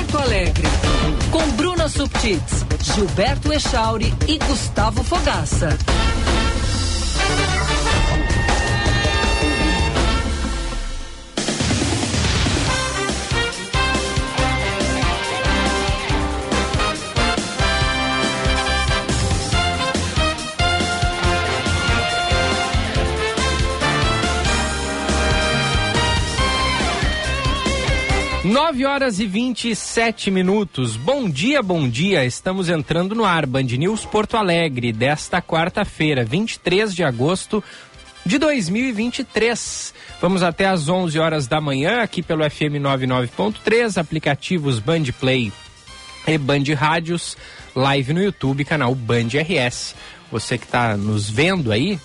Porto Alegre. Com Bruna Subtits, Gilberto Echauri e Gustavo Fogaça. 9 horas e 27 minutos. Bom dia, bom dia. Estamos entrando no ar. Band News Porto Alegre, desta quarta-feira, 23 de agosto de 2023. Vamos até às 11 horas da manhã, aqui pelo FM 99.3, aplicativos Band Play e Band Rádios, live no YouTube, canal Band RS. Você que está nos vendo aí,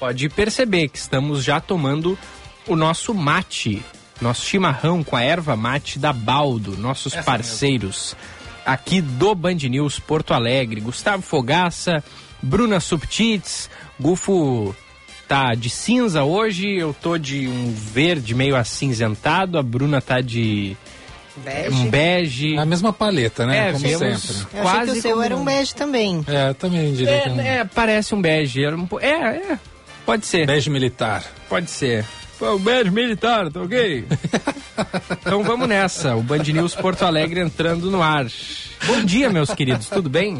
pode perceber que estamos já tomando o nosso mate nosso chimarrão com a erva mate da Baldo, nossos Essa parceiros mesmo. aqui do Band News Porto Alegre. Gustavo Fogaça, Bruna Subtits, Gufo tá de cinza hoje, eu tô de um verde meio acinzentado, a Bruna tá de Bege. Um bege. A mesma paleta, né? É, como vemos sempre. Eu quase achei que o seu como- era um bege também. É, também diria É, que é um é, parece um bege. É, é. Pode ser. bege militar. Pode ser. Foi o bege militar, tá ok? então vamos nessa. O Band News Porto Alegre entrando no ar. Bom dia, meus queridos, tudo bem?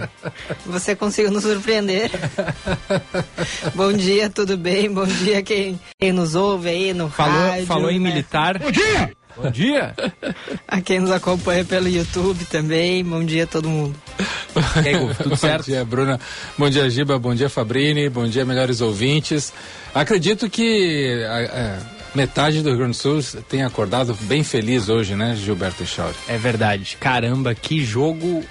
Você conseguiu nos surpreender. Bom dia, tudo bem? Bom dia quem, quem nos ouve aí no Falou, rádio. falou em né? militar. Bom dia! Bom dia! A quem nos acompanha pelo YouTube também. Bom dia a todo mundo. E aí, tudo Bom certo? dia, Bruna. Bom dia, Giba. Bom dia, Fabrini. Bom dia, melhores ouvintes. Acredito que a- a metade do Rio Grande do Sul tenha acordado bem feliz hoje, né, Gilberto Echauri? É verdade. Caramba, que jogo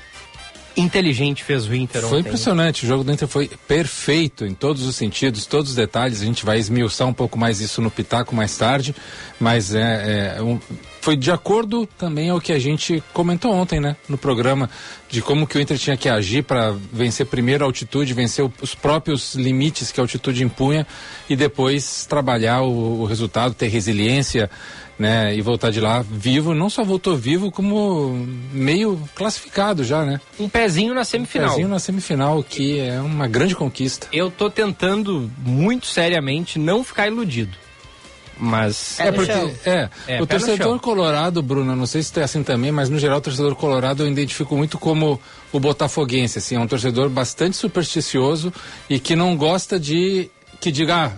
inteligente fez o Inter Foi ontem. impressionante, o jogo do Inter foi perfeito em todos os sentidos, todos os detalhes. A gente vai esmiuçar um pouco mais isso no Pitaco mais tarde, mas é, é, um- foi de acordo também ao que a gente comentou ontem, né, no programa, de como que o Inter tinha que agir para vencer primeiro a altitude, vencer os próprios limites que a altitude impunha e depois trabalhar o, o resultado, ter resiliência. Né, e voltar de lá vivo, não só voltou vivo, como meio classificado já, né? Um pezinho na semifinal. Pezinho na semifinal, que é uma grande conquista. Eu tô tentando muito seriamente não ficar iludido. Mas É no porque é, É, o torcedor colorado, Bruno, não sei se é assim também, mas no geral o torcedor colorado eu identifico muito como o botafoguense, assim, é um torcedor bastante supersticioso e que não gosta de que diga, ah,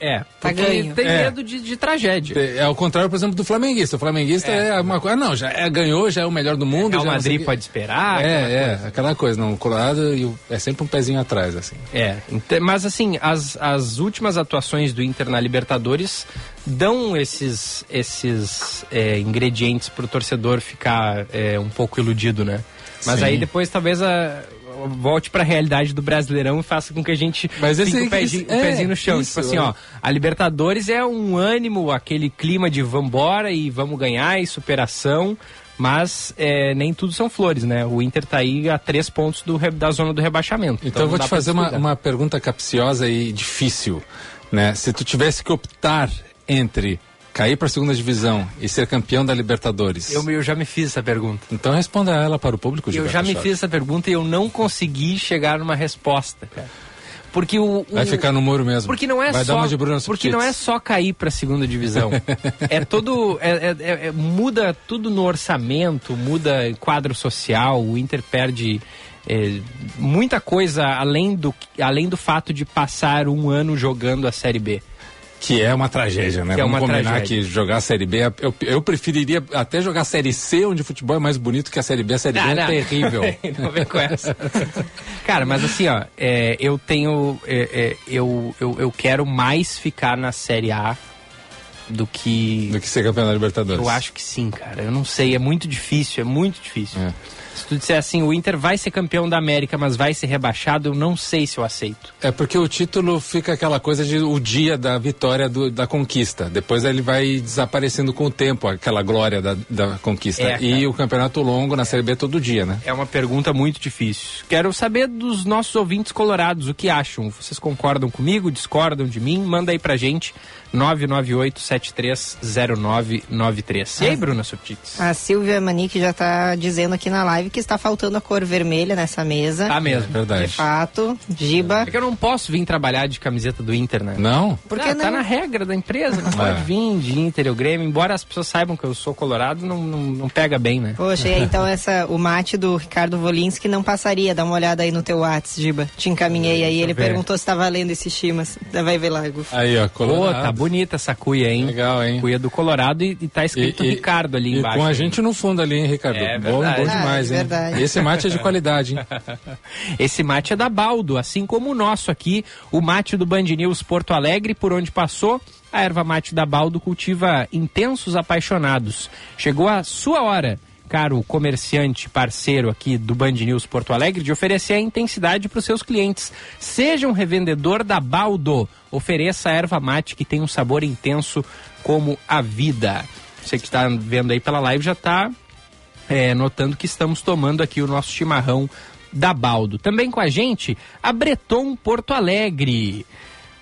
é, Tá ganho. tem É. medo de, de tragédia. é ao contrário, por exemplo, do flamenguista. O flamenguista é, uma coisa, ah, não, já é, ganhou, já é o melhor do mundo. Não sei Madrid o quê. pode esperar. aquela É, é, coisa. aquela coisa, não, o colorado e o- é sempre um pezinho atrás, assim. É, mas assim, as, as últimas atuações do Inter na Libertadores dão esses, esses é, ingredientes pro torcedor ficar é, um pouco iludido, né? Mas Sim. aí depois talvez a, volte pra realidade do Brasileirão e faça com que a gente Mas esse- fique o pezinho, o pezinho é, no chão. isso, tipo assim, é. ó, a Libertadores é um ânimo, aquele clima de vambora e vamos ganhar e superação. Mas é, nem tudo são flores, né? O Inter tá aí a três pontos do, da zona do rebaixamento. Então, eu não vou te fazer uma, uma pergunta capciosa e difícil, né? Se tu tivesse que optar entre cair para a segunda divisão e ser campeão da Libertadores, Eu, eu já me fiz essa pergunta. então responda ela para o público. Eu Gilberto já me fiz essa pergunta e eu não consegui chegar numa resposta, cara. Porque o, o- Vai ficar no muro mesmo. porque não é Vai só dar uma de Bruno porque não é só cair para a segunda divisão. é todo é, é- é- é- muda tudo no orçamento, muda quadro social. O Inter perde é, muita coisa além do além do fato de passar um ano jogando a Série B. Que é uma tragédia, né? Que é Vamos uma combinar tragédia. que jogar a Série B, é- eu, eu preferiria até jogar a Série C, onde o futebol é mais bonito que a Série B. A Série B Ah, é não. terrível. não vem com essa. Cara, mas assim, ó, é, eu tenho. é, é, eu, eu, eu quero mais ficar na Série A do que. Do que ser campeão da Libertadores. Eu acho que sim, cara. Eu não sei, é muito difícil, é muito difícil. É. Se tu disser assim, o Inter vai ser campeão da América, mas vai ser rebaixado, eu não sei se eu aceito. É porque o título fica aquela coisa de o dia da vitória do, da conquista. Depois ele vai desaparecendo com o tempo, aquela glória da, da conquista. É, e o campeonato longo na Série B todo dia, né? É uma pergunta muito difícil. Quero saber dos nossos ouvintes colorados o que acham. Vocês concordam comigo? Discordam de mim? Manda aí pra gente. 998-730993. E aí, Bruna Subtits? A Silvia Manique já tá dizendo aqui na live que está faltando a cor vermelha nessa mesa. Tá mesmo. Verdade. De fato, Giba. É que eu não posso vir trabalhar de camiseta do Inter, né? Não? Por Ah, Tá não? na regra da empresa, não pode É. vir de Inter e o Grêmio. Embora as pessoas saibam que eu sou colorado, não, não, não pega bem, né? Poxa, e então essa, o mate do Ricardo Volinski não passaria. Dá uma olhada aí no teu WhatsApp, Giba. Te encaminhei aí. Ele ver. perguntou se tá valendo esse chimas. Vai ver lá. Aí, ó, Pô, Colorado. tá bonita essa cuia, hein? Legal, hein? Cuia do Colorado e, e tá escrito Ricardo ali e embaixo. com a gente no fundo ali, hein, Ricardo? É bom, verdade. bom Ah, demais, é hein? Verdade. Esse mate é de qualidade, hein? Esse mate é da Baldo, assim como o nosso aqui, o mate do Band News Porto Alegre, por onde passou. A erva mate da Baldo cultiva intensos apaixonados. Chegou a sua hora, caro comerciante parceiro aqui do Band News Porto Alegre, de oferecer a intensidade para os seus clientes. Seja um revendedor da Baldo. Ofereça a erva mate que tem um sabor intenso como a vida. Você que está vendo aí pela live já está é, notando que estamos tomando aqui o nosso chimarrão da Baldo. Também com a gente, a Breton Porto Alegre.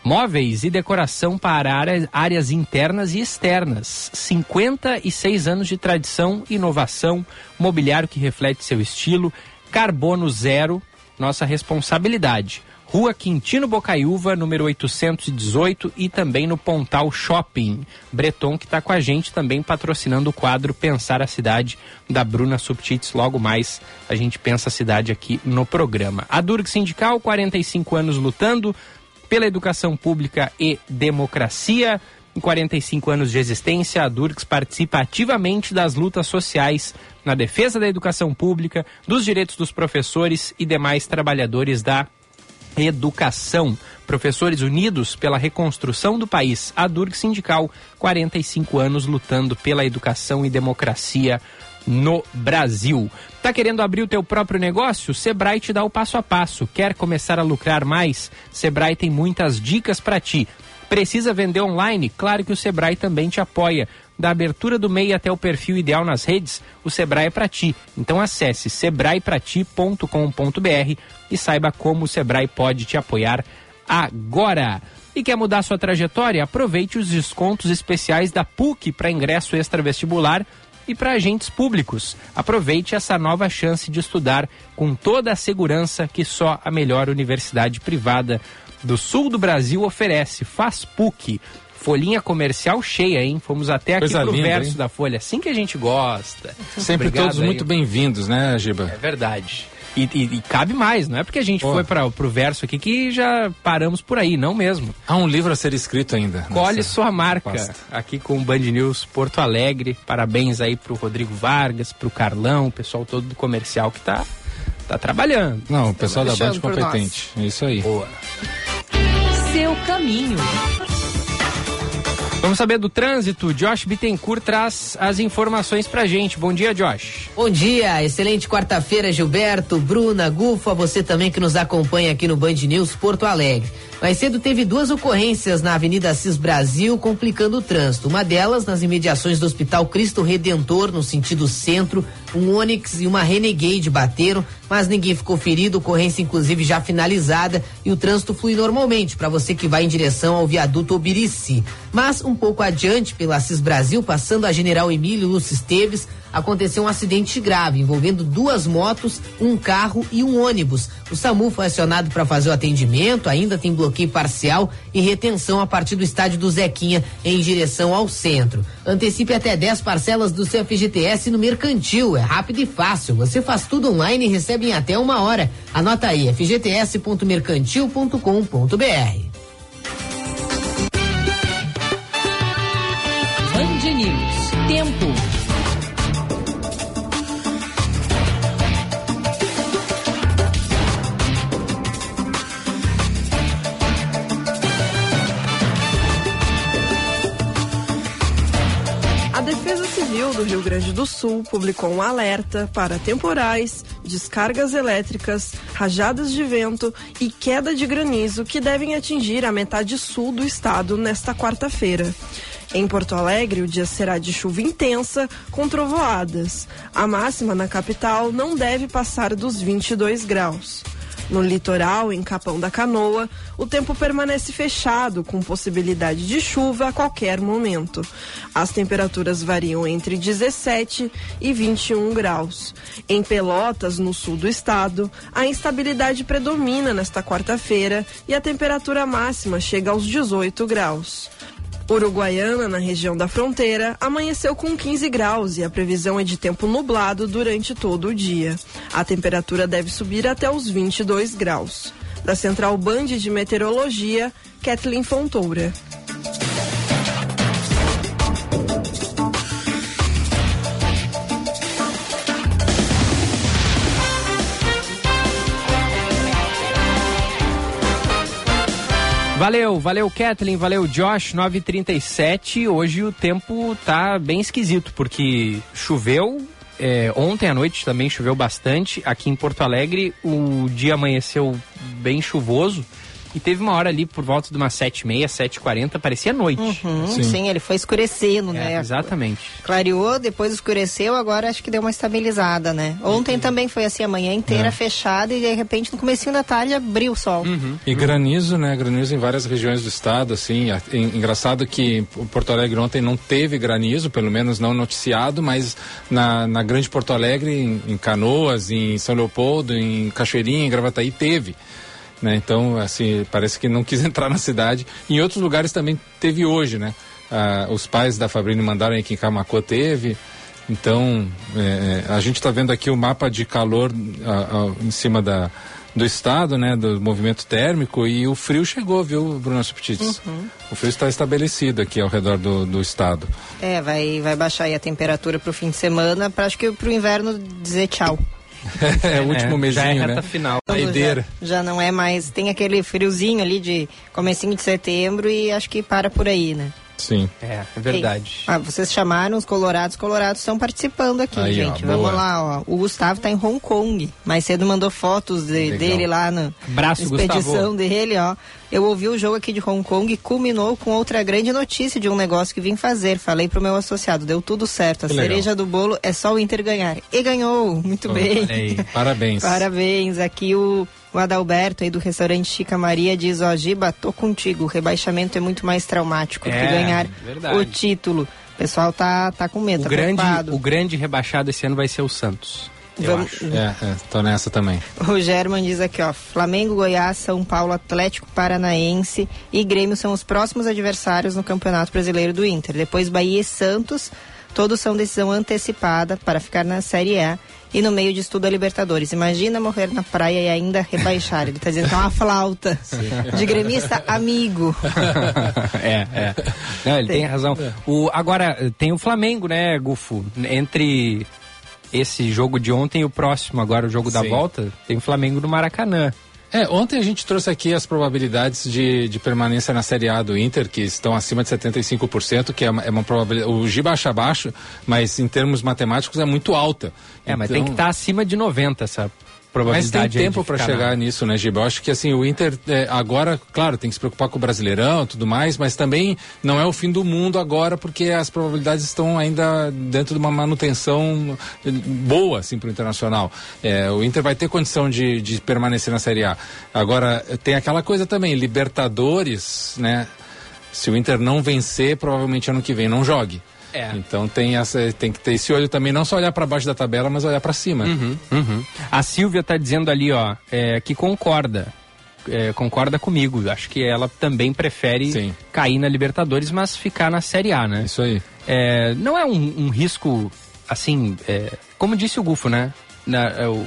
Móveis e decoração para áreas, áreas internas e externas. 56 anos de tradição, inovação, mobiliário que reflete seu estilo, carbono zero, nossa responsabilidade. Rua Quintino Bocaiúva, número 818 e também no Pontal Shopping. Breton que está com a gente também patrocinando o quadro Pensar a Cidade da Bruna Subtits. Logo mais a gente pensa a cidade aqui no programa. A Durg Sindical, 45 anos lutando pela educação pública e democracia. Em 45 anos de existência, a Durgs participa ativamente das lutas sociais na defesa da educação pública, dos direitos dos professores e demais trabalhadores da educação. Professores Unidos pela Reconstrução do País. A Durg Sindical, 45 anos lutando pela educação e democracia no Brasil. Tá querendo abrir o teu próprio negócio? Sebrae te dá o passo a passo. Quer começar a lucrar mais? Sebrae tem muitas dicas para ti. Precisa vender online? Claro que o Sebrae também te apoia. Da abertura do MEI até o perfil ideal nas redes, o Sebrae é para ti. Então acesse sebraeprati.com.br e saiba como o Sebrae pode te apoiar agora. E quer mudar sua trajetória? Aproveite os descontos especiais da PUC para ingresso extra-vestibular e para agentes públicos. Aproveite essa nova chance de estudar com toda a segurança que só a melhor universidade privada do sul do Brasil oferece. Faz PUC. Folhinha comercial cheia, hein? Fomos até aqui Coisa pro linda, verso hein? da Folha. Assim que a gente gosta. Sempre Obrigado todos aí. muito bem-vindos, né, É Giba? verdade. E, e- e cabe mais, não é porque a gente Pô. foi para pro verso aqui que já paramos por aí, não mesmo. Há um livro a ser escrito ainda. Colhe sua marca pasta. aqui com o Band News Porto Alegre. Parabéns aí pro Rodrigo Vargas, pro Carlão, o pessoal todo do comercial que tá, tá trabalhando. Não, o pessoal da Band competente. É isso aí. Boa. Seu caminho. Vamos saber do trânsito. Josh Bittencourt traz as informações pra gente. Bom dia, Josh. Bom dia, excelente quarta-feira, Gilberto, Bruna, Gufa, você também que nos acompanha aqui no Band News Porto Alegre. Mais cedo teve duas ocorrências na Avenida Assis Brasil, complicando o trânsito. Uma delas nas imediações do Hospital Cristo Redentor, no sentido centro. Um Onix e uma Renegade bateram, mas ninguém ficou ferido, ocorrência inclusive já finalizada e o trânsito flui normalmente para você que vai em direção ao viaduto Obirici. Mas um pouco adiante, pela Assis Brasil, passando a General Emílio Lúcio Esteves, aconteceu um acidente grave envolvendo duas motos, um carro e um ônibus. O SAMU foi acionado para fazer o atendimento, ainda tem bloqueio parcial e retenção a partir do estádio do Zequinha em direção ao centro. Antecipe até 10 parcelas do seu FGTS no Mercantil, é rápido e fácil. Você faz tudo online e recebe em até uma hora. Anota aí, fgts.mercantil.com.br. Band News. Tempo. Do Rio Grande do Sul publicou um alerta para temporais, descargas elétricas, rajadas de vento e queda de granizo que devem atingir a metade sul do estado nesta quarta-feira. Em Porto Alegre, o dia será de chuva intensa com trovoadas. A máxima na capital não deve passar dos 22 graus. No litoral, em Capão da Canoa, o tempo permanece fechado, com possibilidade de chuva a qualquer momento. As temperaturas variam entre 17 e 21 graus. Em Pelotas, no sul do estado, a instabilidade predomina nesta quarta-feira e a temperatura máxima chega aos 18 graus. Uruguaiana, na região da fronteira, amanheceu com 15 graus e a previsão é de tempo nublado durante todo o dia. A temperatura deve subir até os 22 graus. Da Central Band de Meteorologia, Kathleen Fontoura. Valeu, valeu Kathleen, valeu Josh, 937. Hoje o tempo tá bem esquisito, porque choveu. é, ontem à noite também choveu bastante. Aqui em Porto Alegre o dia amanheceu bem chuvoso. E teve uma hora ali por volta de umas 7h30, 7h40, parecia noite. Uhum, Sim. sim. ele foi escurecendo, É, né? exatamente. Clareou, depois escureceu, agora acho que deu uma estabilizada, né? Ontem também foi assim, a manhã inteira É. fechada e de repente no comecinho da tarde abriu o sol. E granizo, né? Granizo em várias regiões do estado, assim. Engraçado que Porto Alegre ontem não teve granizo, pelo menos não noticiado, mas na, na Grande Porto Alegre, em, em Canoas, em São Leopoldo, em Cachoeirinha, em Gravataí, teve. Né? Então, assim, parece que não quis entrar na cidade. Em outros lugares também teve hoje, né? Ah, os pais da Fabrini mandaram aqui em Camacô, teve. Então, é, é, a gente está vendo aqui o mapa de calor ah, ah, em cima da, do estado, né, do movimento térmico e o frio chegou, viu, Bruno Subtites? O frio está estabelecido aqui ao redor do, do estado. É, vai, vai baixar aí a temperatura pro fim de semana, pra, acho que pro inverno dizer tchau. É, o último já é mesinho, reta né? final. Já, já não é mais, tem aquele friozinho ali de comecinho de setembro e acho que para por aí, né? Sim. É, é verdade. Ah, vocês chamaram os colorados, os colorados estão participando aqui, Aí, ó, gente. boa. Vamos lá, ó. O Gustavo tá em Hong Kong. Mais cedo mandou fotos de- Legal. dele lá na Abraço, expedição Gustavo. dele, ó. Eu ouvi o jogo aqui de Hong Kong e culminou com outra grande notícia de um negócio que vim fazer. Falei pro meu associado, deu tudo certo. A Que legal. cereja do bolo é só o Inter ganhar. E ganhou, muito bem. Olha aí. Parabéns. Parabéns. Aqui o, o Adalberto aí do restaurante Chica Maria diz, ó, Giba, tô contigo. O rebaixamento é muito mais traumático É, que ganhar verdade. o título. O pessoal tá, tá com medo, O tá grande, preocupado. o grande rebaixado esse ano vai ser o Santos. Vamos-. É, é, tô nessa também. O German diz aqui, ó, Flamengo, Goiás, São Paulo, Atlético Paranaense e Grêmio são os próximos adversários no Campeonato Brasileiro do Inter. Depois Bahia e Santos, todos são decisão antecipada para ficar na Série A e no meio de estudo a Libertadores. Imagina morrer na praia e ainda rebaixar. Ele tá dizendo que é uma flauta de gremista amigo. é, é. Não, ele tem, razão. O, agora, tem o Flamengo, né, Gufo? Entre esse jogo de ontem e o próximo, agora o jogo da Sim. volta, tem o Flamengo no Maracanã. É, ontem a gente trouxe aqui as probabilidades de, de permanência na Série A do Inter, que estão acima de 75%, que é uma, é uma probabilidade. O Giba acha baixo, mas em termos matemáticos é muito alta. É, mas Então- tem que estar acima de 90 essa Mas probabilidade. tem aí tempo para chegar na- nisso, né, Giba? Eu acho que assim, o Inter é, agora, claro, tem que se preocupar com o Brasileirão e tudo mais, mas também não é o fim do mundo agora, porque as probabilidades estão ainda dentro de uma manutenção boa, assim, para o Internacional. É, o Inter vai ter condição de, de permanecer na Série A. Agora, tem aquela coisa também, Libertadores, né? Se o Inter não vencer, provavelmente ano que vem não jogue. É. Então tem, essa, tem que ter esse olho também, não só olhar para baixo da tabela, mas olhar para cima. Uhum, uhum. A Silvia tá dizendo ali, ó, é, que concorda. é, concorda comigo. Acho que ela também prefere Sim. cair na Libertadores, mas ficar na Série A, né? Isso aí. É, não é um, um risco, assim, é, como disse o Gufo, né? Na- é,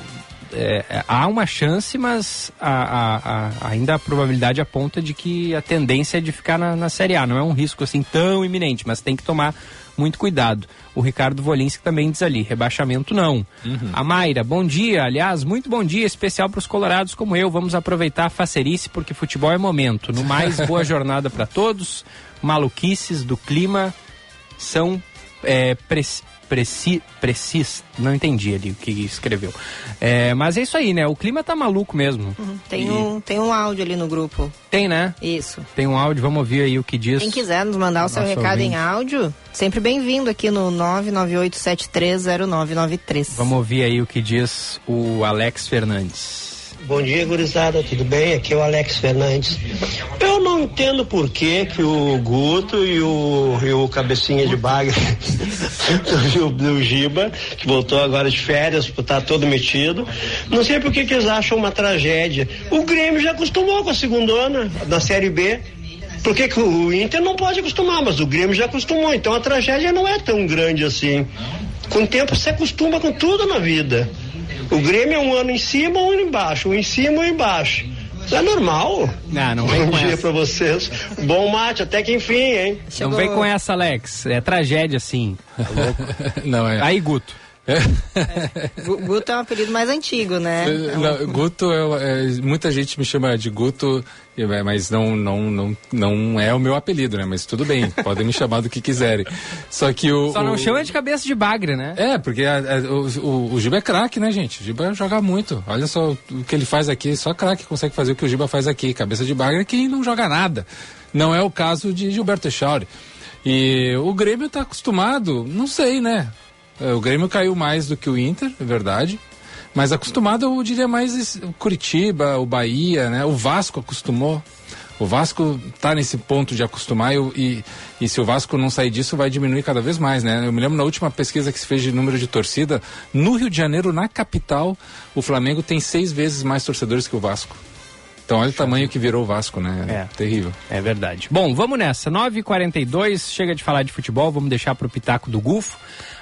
é, é, há uma chance, mas a- a- a- ainda a probabilidade aponta de que a tendência é de ficar na, na Série A. Não é um risco assim tão iminente, mas tem que tomar muito cuidado. O Ricardo Volinski também diz ali, rebaixamento não. A Mayra, bom dia. Aliás, muito bom dia, especial para os colorados como eu. Vamos aproveitar a facerice porque futebol é momento. No mais, boa jornada para todos. Maluquices do clima são é, preci, preci, precis, não entendi ali o que escreveu. É, mas é isso aí, né? O clima tá maluco mesmo. Uhum. Tem, E- um, tem um áudio ali no grupo. Tem, né? Isso. Tem um áudio, vamos ouvir aí o que diz. Quem quiser nos mandar o seu recado ouvinte. em áudio, sempre bem-vindo aqui no 998730993. Vamos ouvir aí o que diz o Alex Fernandes. Bom dia, gurizada, tudo bem? Aqui é o Alex Fernandes. Eu não entendo por que, que o Guto e o, e o Cabecinha de Baga do, do Giba, que voltou agora de férias, estar todo metido, não sei por que, que eles acham uma tragédia. O Grêmio já acostumou com a segunda na Série B. Por que, que o Inter não pode acostumar, mas o Grêmio já acostumou, então a tragédia não é tão grande assim. Com o tempo se acostuma com tudo na vida. O Grêmio é um ano em cima, um ano embaixo, um em cima, um embaixo. Isso é normal. Ah, não vem Bom com dia essa. pra vocês. Bom mate, até que enfim, hein? Não vem com essa, Alex. É tragédia, sim. Não, é. Aí, Guto. Gu- Guto é um apelido mais antigo, né? É, não, Guto, é, é, muita gente me chama de Guto, é, mas não, não, não, não é o meu apelido, né? Mas tudo bem, podem me chamar do que quiserem. Só que o. Só não o- chama de cabeça de bagre, né? É, porque a- a- o, o, o Giba é craque, né, gente? O Giba joga muito. Olha só o que ele faz aqui, só craque consegue fazer o que o Giba faz aqui. Cabeça de bagre é quem não joga nada. Não é o caso de Gilberto Echauri. E o Grêmio está acostumado, não sei, né? É, O Grêmio caiu mais do que o Inter, é verdade. Mas acostumado, eu diria mais o Curitiba, o Bahia, né? O Vasco acostumou. O Vasco está nesse ponto de acostumar e, e, e se o Vasco não sair disso, vai diminuir cada vez mais, né? Eu me lembro na última pesquisa que se fez de número de torcida, no Rio de Janeiro, na capital, o Flamengo tem seis vezes mais torcedores que o Vasco. Então olha o tamanho que virou o Vasco, né? É. Terrível. É verdade. Bom, vamos nessa. 9h42, chega de falar de futebol, vamos deixar para o Pitaco do Gufo.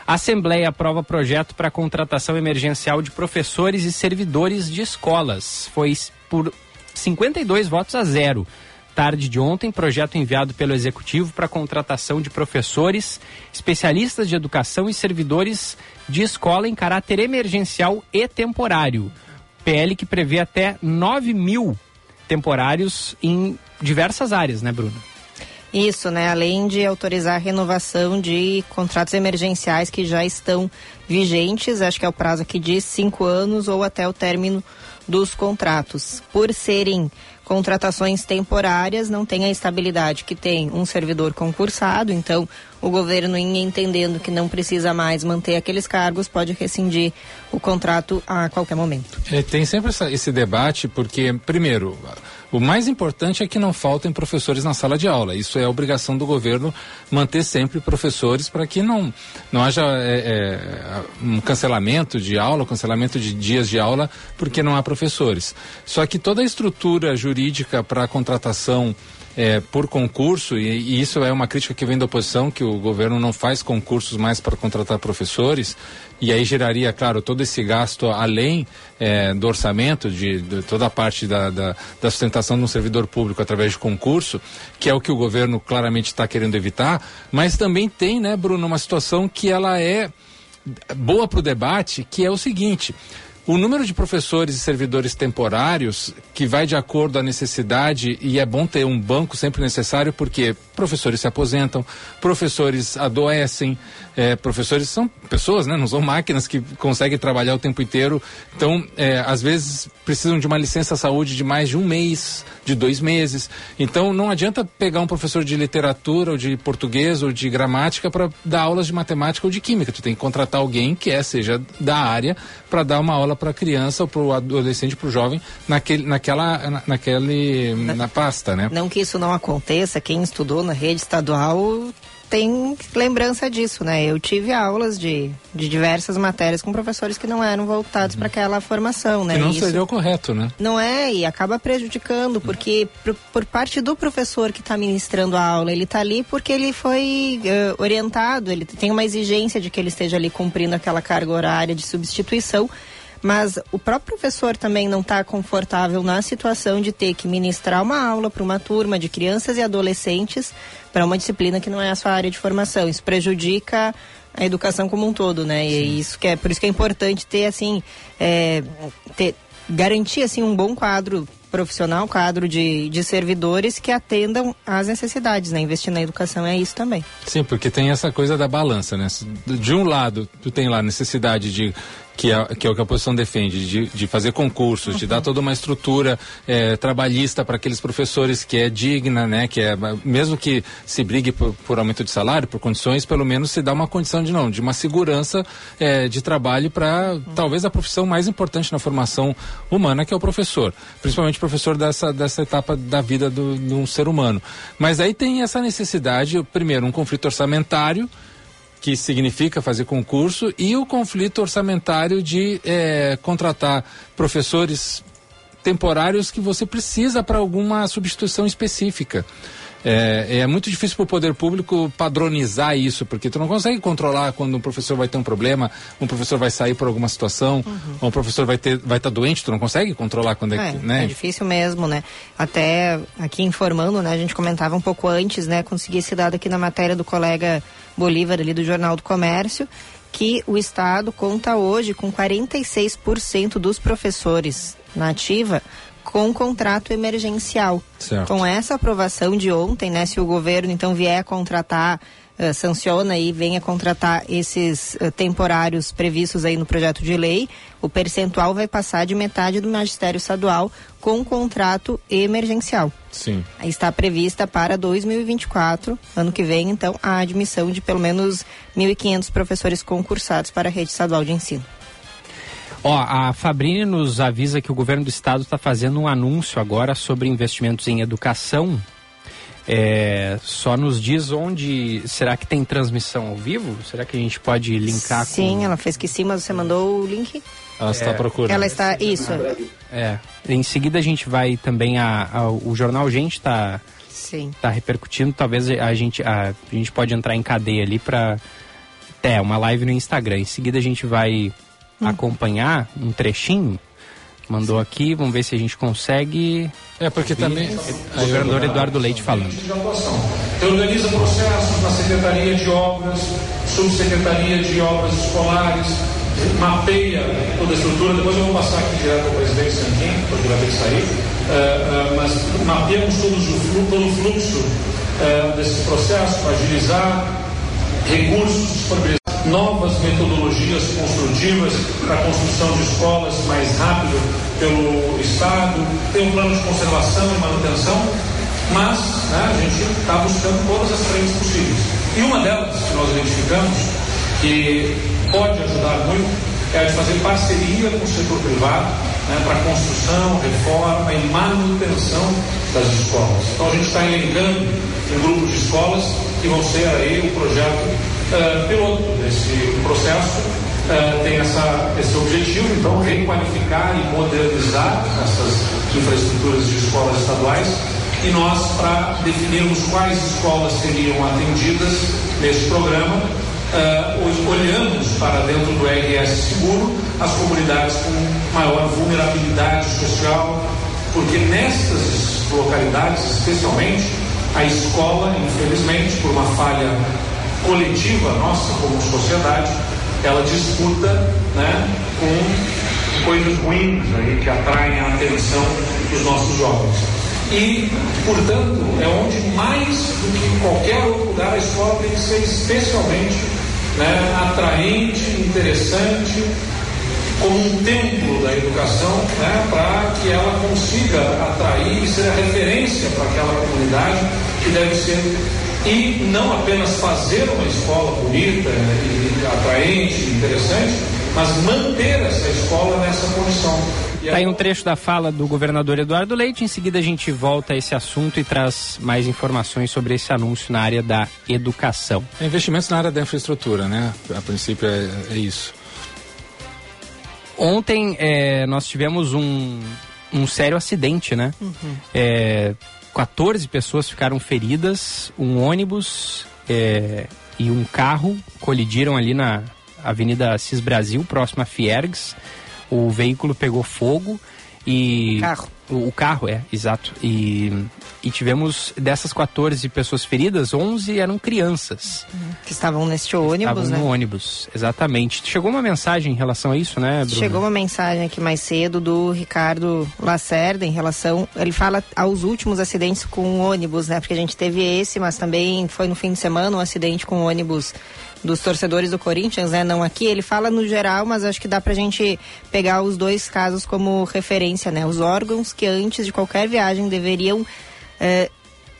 A Assembleia aprova projeto para contratação emergencial de professores e servidores de escolas. Foi por 52 votos a zero. Tarde de ontem, projeto enviado pelo Executivo para contratação de professores, especialistas de educação e servidores de escola em caráter emergencial e temporário. PL que prevê até 9 mil temporários em diversas áreas, né, Bruno? Isso, né? Além de autorizar a renovação de contratos emergenciais que já estão vigentes, acho que é o prazo aqui de cinco anos ou até o término dos contratos. Por serem contratações temporárias, não tem a estabilidade que tem um servidor concursado, então o governo, entendendo que não precisa mais manter aqueles cargos, pode rescindir o contrato a qualquer momento. É, tem sempre essa- esse debate, porque, primeiro, o mais importante é que não faltem professores na sala de aula. Isso é obrigação do governo manter sempre professores para que não, não haja é, é, um cancelamento de aula, cancelamento de dias de aula, porque não há professores. Só que toda a estrutura jurídica para a contratação é, por concurso, e, e isso é uma crítica que vem da oposição, que o governo não faz concursos mais para contratar professores, e aí geraria, claro, todo esse gasto além é, do orçamento, de, de toda a parte da, da, da sustentação de um servidor público através de concurso, que é o que o governo claramente está querendo evitar, mas também tem, né, Bruno, uma situação que ela é boa para o debate, que é o seguinte. O número de professores e servidores temporários, que vai de acordo à necessidade, e é bom ter um banco sempre necessário, porque professores se aposentam, professores adoecem, eh, professores são pessoas, né? Não são máquinas que conseguem trabalhar o tempo inteiro. Então, eh, às vezes, precisam de uma licença saúde de mais de um mês, de dois meses. Então, não adianta pegar um professor de literatura, ou de português, ou de gramática para dar aulas de matemática ou de química. Tu tem que contratar alguém que é, seja da área, para dar uma aula para a criança ou para o adolescente, para o jovem, naquele, naquela, na, naquele, na pasta, né? Não que isso não aconteça, quem estudou na rede estadual tem lembrança disso, né? Eu tive aulas de, de diversas matérias com professores que não eram voltados para aquela formação, né? Que não Isso seria o correto, né? não é, e acaba prejudicando, porque por, por parte do professor que está ministrando a aula, ele está ali porque ele foi eh, orientado, ele tem uma exigência de que ele esteja ali cumprindo aquela carga horária de substituição, mas o próprio professor também não está confortável na situação de ter que ministrar uma aula para uma turma de crianças e adolescentes para uma disciplina que não é a sua área de formação. Isso prejudica a educação como um todo, né? E isso que é por isso que é importante ter assim, é, ter, garantir assim um bom quadro profissional, quadro de, de servidores que atendam às necessidades, né? Investir na educação é isso também. Sim, porque tem essa coisa da balança, né? De um lado, tu tem lá necessidade de que é, que é o que a oposição defende, de, de fazer concursos, uhum. de dar toda uma estrutura é, trabalhista para aqueles professores que é digna, né? Que é, mesmo que se brigue por, por, aumento de salário, por condições, pelo menos se dá uma condição de não, de uma segurança é, de trabalho para uhum. talvez a profissão mais importante na formação humana, que é o professor. Principalmente professor dessa, dessa etapa da vida do, de um ser humano. Mas aí tem essa necessidade, primeiro, um conflito orçamentário que significa fazer concurso, e o conflito orçamentário de é, contratar professores temporários que você precisa para alguma substituição específica. É, é, muito difícil para o poder público padronizar isso, porque tu não consegue controlar quando um professor vai ter um problema, um professor vai sair por alguma situação, uhum. ou um professor vai ter vai estar tá doente, tu não consegue controlar quando é, é que, né? É difícil mesmo, né? Até aqui informando, né? A gente comentava um pouco antes, né? Consegui esse dado aqui na matéria do colega Bolívar ali do Jornal do Comércio, que o Estado conta hoje com 46% dos professores na ativa com contrato emergencial. Certo. Com essa aprovação de ontem, né, se o governo então vier a contratar uh, sanciona e venha contratar esses uh, temporários previstos aí no projeto de lei, o percentual vai passar de metade do magistério estadual com contrato emergencial. Sim. Está prevista para 2024, ano que vem, então, a admissão de pelo menos 1.500 professores concursados para a rede estadual de ensino. Ó, a Fabrini nos avisa que o governo do estado está fazendo um anúncio agora sobre investimentos em educação é, só nos diz onde. Será que tem transmissão ao vivo? Será que a gente pode linkar Sim, com. Sim, ela fez que sim, mas você mandou o link. Ela está é, procurando. Ela está. Isso. É. Em seguida a gente vai também. A, a o jornal Gente está. Sim. Tá repercutindo. Talvez a gente, a, a gente pode entrar em cadeia ali para. É, uma live no Instagram. Em seguida a gente vai hum. acompanhar um trechinho mandou aqui, vamos ver se a gente consegue. É, porque também. O governador Eduardo Leite falando. Organiza processos na Secretaria de Obras, Subsecretaria de Obras Escolares, mapeia toda a estrutura. Depois eu vou passar aqui direto ao presidente Sanquim, porque vai ter que sair. Uh, uh, mas mapeamos todos o, todo o fluxo uh, desse processo para agilizar recursos disponibilizados novas metodologias construtivas para a construção de escolas mais rápido pelo Estado, tem um plano de conservação e manutenção, mas né, a gente está buscando todas as frentes possíveis. E uma delas que nós identificamos, que pode ajudar muito, é a de fazer parceria com o setor privado né, para construção, reforma e manutenção das escolas. Então a gente está elencando um grupo de escolas que vão ser aí o projeto uh, piloto desse processo uh, tem essa, esse objetivo, então, requalificar e modernizar essas infraestruturas de escolas estaduais. E nós, para definirmos quais escolas seriam atendidas nesse programa, uh, olhamos para dentro do RS Seguro as comunidades com maior vulnerabilidade social, porque nessas localidades, especialmente, a escola, infelizmente, por uma falha coletiva nossa como sociedade, ela disputa né, com coisas ruins aí que atraem a atenção dos nossos jovens. E, portanto, é onde mais do que qualquer outro lugar a escola tem que ser especialmente né, atraente, interessante, como um templo da educação, né, para que ela consiga atrair e ser a referência para aquela comunidade que deve ser e não apenas fazer uma escola bonita e atraente, interessante, mas manter essa escola nessa condição. Está aí um trecho da fala do governador Eduardo Leite. Em seguida, a gente volta a esse assunto e traz mais informações sobre esse anúncio na área da educação. É investimentos na área da infraestrutura, né? A princípio é, é isso. Ontem é, nós tivemos um, um sério acidente, né? Uhum. É, 14 pessoas ficaram feridas, um ônibus é, e um carro colidiram ali na Avenida Cis Brasil, próximo a Fiergs. O veículo pegou fogo e. Carro. O, o carro, é, exato. E, e tivemos dessas 14 pessoas feridas, 11 eram crianças. Que estavam neste ônibus, Estavam né? no ônibus, exatamente. Chegou uma mensagem em relação a isso, né, Bruno? Chegou uma mensagem aqui mais cedo do Ricardo Lacerda em relação. Ele fala aos últimos acidentes com ônibus, né? Porque a gente teve esse, mas também foi no fim de semana um acidente com ônibus dos torcedores do Corinthians, né? Não aqui. Ele fala no geral, mas acho que dá pra gente pegar os dois casos como referência, né? Os órgãos que antes de qualquer viagem deveriam. eh,